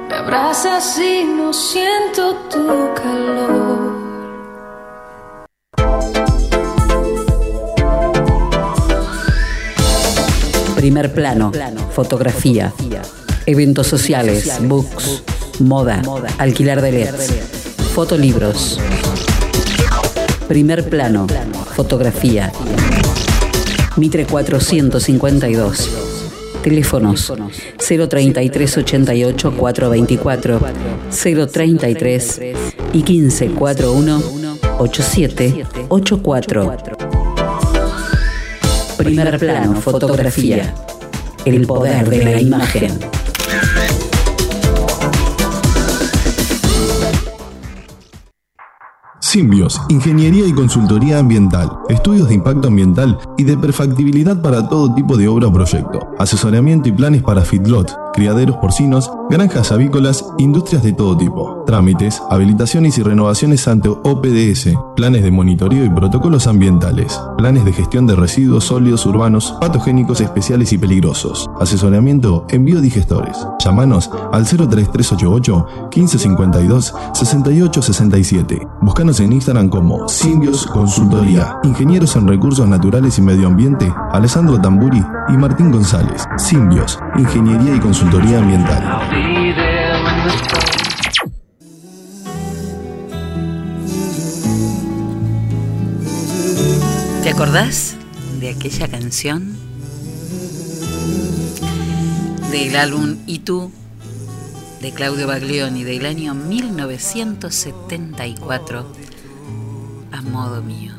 Speaker 21: me abrazas y no siento tu calor.
Speaker 2: Primer plano, fotografía, eventos sociales, books, moda, alquilar de LEDs, fotolibros. Primer plano, fotografía. Mitre 452. Teléfonos 033 88 424 033 y 1541 8784. Primer plano, fotografía. El poder de la imagen.
Speaker 11: Simbios, Ingeniería y Consultoría Ambiental, Estudios de Impacto Ambiental y de Perfectibilidad para todo tipo de obra o proyecto, asesoramiento y planes para feedlot, criaderos porcinos, granjas avícolas, industrias de todo tipo, trámites, habilitaciones y renovaciones ante OPDS, planes de monitoreo y protocolos ambientales, planes de gestión de residuos sólidos urbanos, patogénicos especiales y peligrosos, asesoramiento en biodigestores. Llámanos al 03388 1552 6867. Búscanos en Instagram como Simbios Consultoría, Ingenieros en Recursos Naturales y Medio Ambiente, Alessandro Tamburi y Martín González. Simbios, Ingeniería y Consultoría Ambiental.
Speaker 2: ¿Te acordás de aquella canción? Del álbum ¿Y tú? de Claudio Baglioni del año 1974 a modo mio.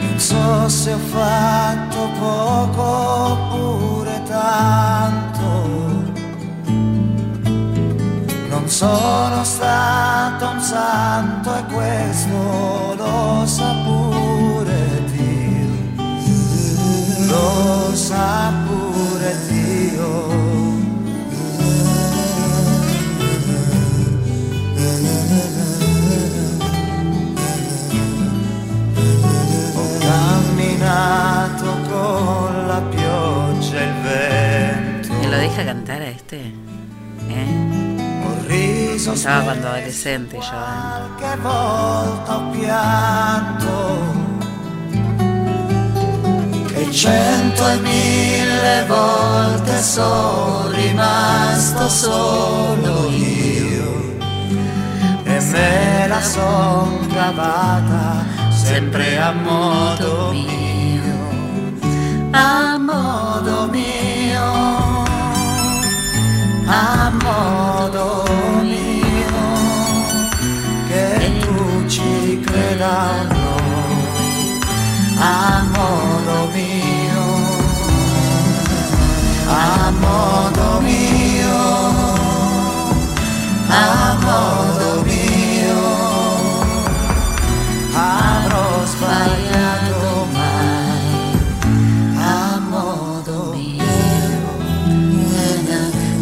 Speaker 22: Non so se ho fatto poco oppure tanto. Non sono stato
Speaker 2: este? ¿Eh? Estaba cuando adolescente yo.
Speaker 22: qualche volta ho pianto. E cento e mille volte sono rimasto solo io. E me la son cavata sempre a modo mio. A modo mio. A modo mio. Che tu ci creda. A modo mio. A modo mio.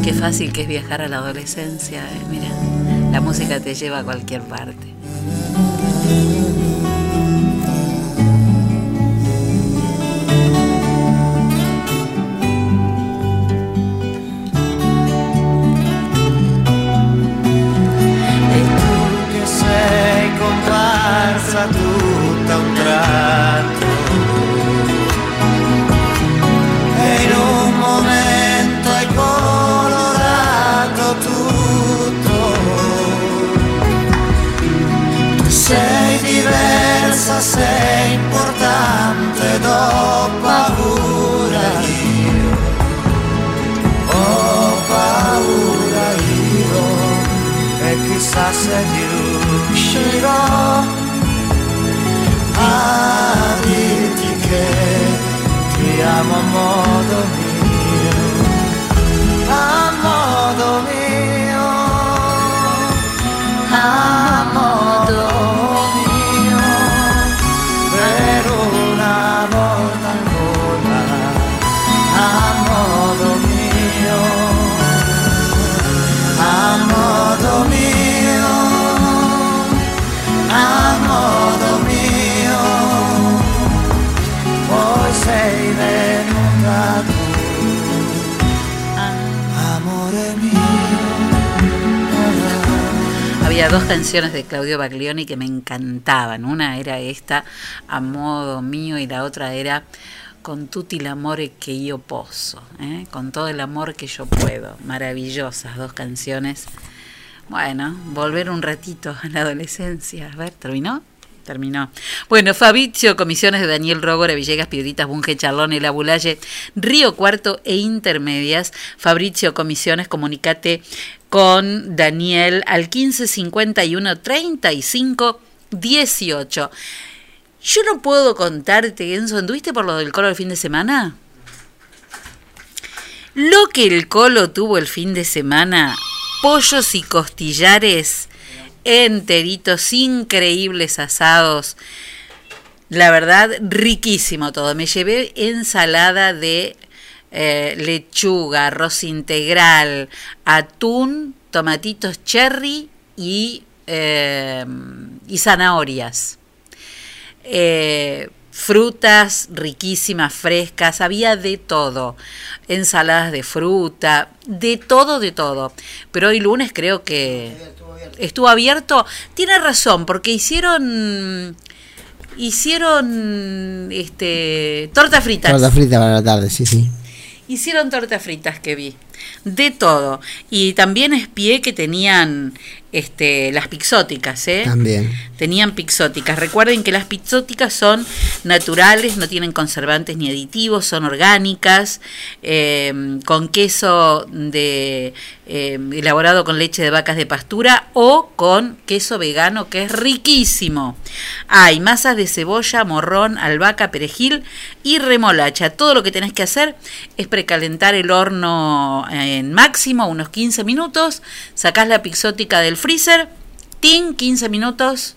Speaker 2: Qué fácil que es viajar a la adolescencia. eh, Mira, la música te lleva a cualquier parte.
Speaker 22: Comparsa tutta un tratto sei diversa, sei importante, do paura io. Ho paura io. E chissà se
Speaker 20: riuscirò a dirti che ti amo a modo mio, a modo mio, a
Speaker 2: Dos canciones de Claudio Baglioni que me encantaban. Una era esta, A modo mío, y la otra era Con tutti l'amore que yo posso, ¿eh? con todo el amor que yo puedo. Maravillosas dos canciones. Bueno, volver un ratito a la adolescencia. A ver, ¿terminó? Terminó. Bueno, Fabrizio, comisiones de Daniel Rogora, Villegas, Piedritas, Bunge, Charlón, El Abulaye, Río Cuarto e Intermedias. Fabrizio, comisiones, comunicate con Daniel al 1551 35 18. Yo no puedo contarte, Enzo, ¿anduviste por lo del colo el fin de semana? Lo que el colo tuvo el fin de semana, pollos y costillares enteritos, increíbles asados. La verdad, riquísimo todo. Me llevé ensalada de eh, lechuga, arroz integral, atún, tomatitos cherry y, eh, y zanahorias. Eh, frutas riquísimas, frescas, había de todo, ensaladas de fruta, de todo, de todo. Pero hoy lunes creo que estuvo abierto. Tiene razón, porque hicieron hicieron este tortas fritas.
Speaker 3: Torta frita para la tarde, sí, sí.
Speaker 2: Hicieron tortas fritas que vi. De todo. Y también espié que tenían este, las pixóticas, ¿eh?
Speaker 3: También.
Speaker 2: Tenían pixóticas. Recuerden que las pixóticas son naturales, no tienen conservantes ni aditivos, son orgánicas, eh, con queso de eh, elaborado con leche de vacas de pastura o con queso vegano que es riquísimo. Hay masas de cebolla, morrón, albahaca, perejil y remolacha. Todo lo que tenés que hacer es precalentar el horno en máximo unos 15 minutos, sacás la pixótica del freezer, tin, 15 minutos,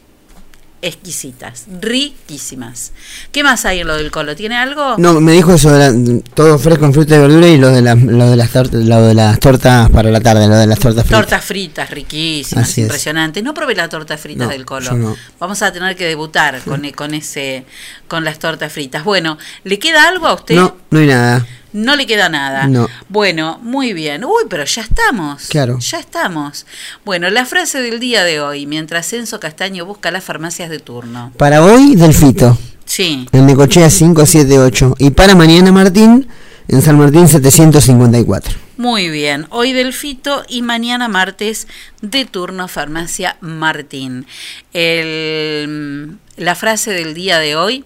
Speaker 2: exquisitas, riquísimas. ¿Qué más hay en lo del colo? ¿Tiene algo?
Speaker 3: No, me dijo eso, de la- todo fresco en fruta y verdura y lo de, lo de, las tortas, lo de las tortas para la tarde, lo de las tortas fritas.
Speaker 2: Tortas fritas, riquísimas,
Speaker 3: Así es.
Speaker 2: impresionantes. No probé las tortas fritas
Speaker 3: No,
Speaker 2: del colo.
Speaker 3: no.
Speaker 2: Vamos a tener que debutar con, con ese, con las tortas fritas. Bueno, ¿le queda algo a usted?
Speaker 3: No, no hay nada.
Speaker 2: No le queda nada.
Speaker 3: No.
Speaker 2: Bueno, muy bien. Uy, pero ya estamos.
Speaker 3: Claro.
Speaker 2: Ya estamos. Bueno, la frase del día de hoy, mientras Enzo Castaño busca las farmacias de turno.
Speaker 3: Para hoy, Delfito,
Speaker 2: Sí.
Speaker 3: en Necochea 578. Y para mañana, Martín, en San Martín 754.
Speaker 2: Muy bien, hoy Delfito y mañana martes de turno Farmacia Martín. El- la frase del día de hoy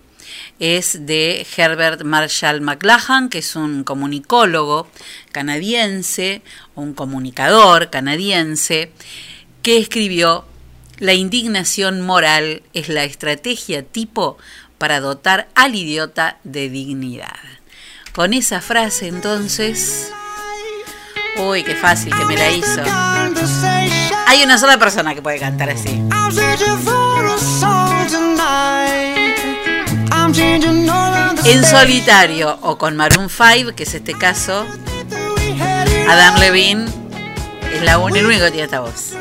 Speaker 2: es de Herbert Marshall McLuhan, que es un comunicólogo canadiense, un comunicador canadiense, que escribió, la indignación moral es la estrategia tipo para dotar al idiota de dignidad. Con esa frase entonces... Uy, qué fácil que me la hizo. Hay una sola persona que puede cantar así. En solitario o con Maroon 5, que es este caso, Adam Levine es la un- el único que tiene esta voz.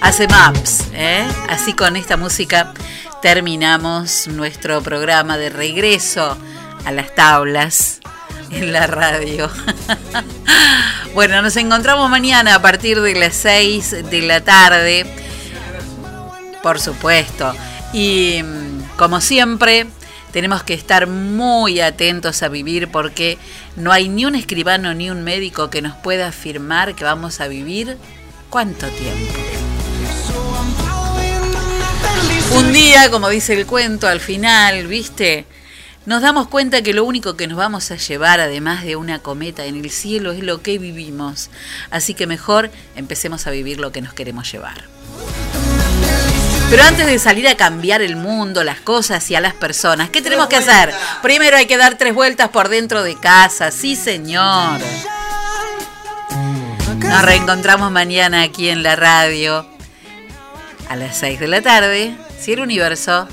Speaker 2: Hace maps, ¿eh? Así con esta música terminamos nuestro programa de regreso a las tablas en la radio. (laughs) bueno, nos encontramos mañana a partir de las 6 de la tarde. Por supuesto. Y mm, como siempre, tenemos que estar muy atentos a vivir porque no hay ni un escribano ni un médico que nos pueda afirmar que vamos a vivir cuánto tiempo. Un día, como dice el cuento, al final, ¿viste? Nos damos cuenta que lo único que nos vamos a llevar, además de una cometa en el cielo, es lo que vivimos. Así que mejor empecemos a vivir lo que nos queremos llevar. Pero antes de salir a cambiar el mundo, las cosas y a las personas, ¿qué tenemos que hacer? Primero hay que dar tres vueltas por dentro de casa, sí señor. Nos reencontramos mañana aquí en la radio a las 6 de la tarde, si el universo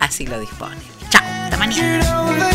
Speaker 2: así lo dispone. Chao, hasta mañana.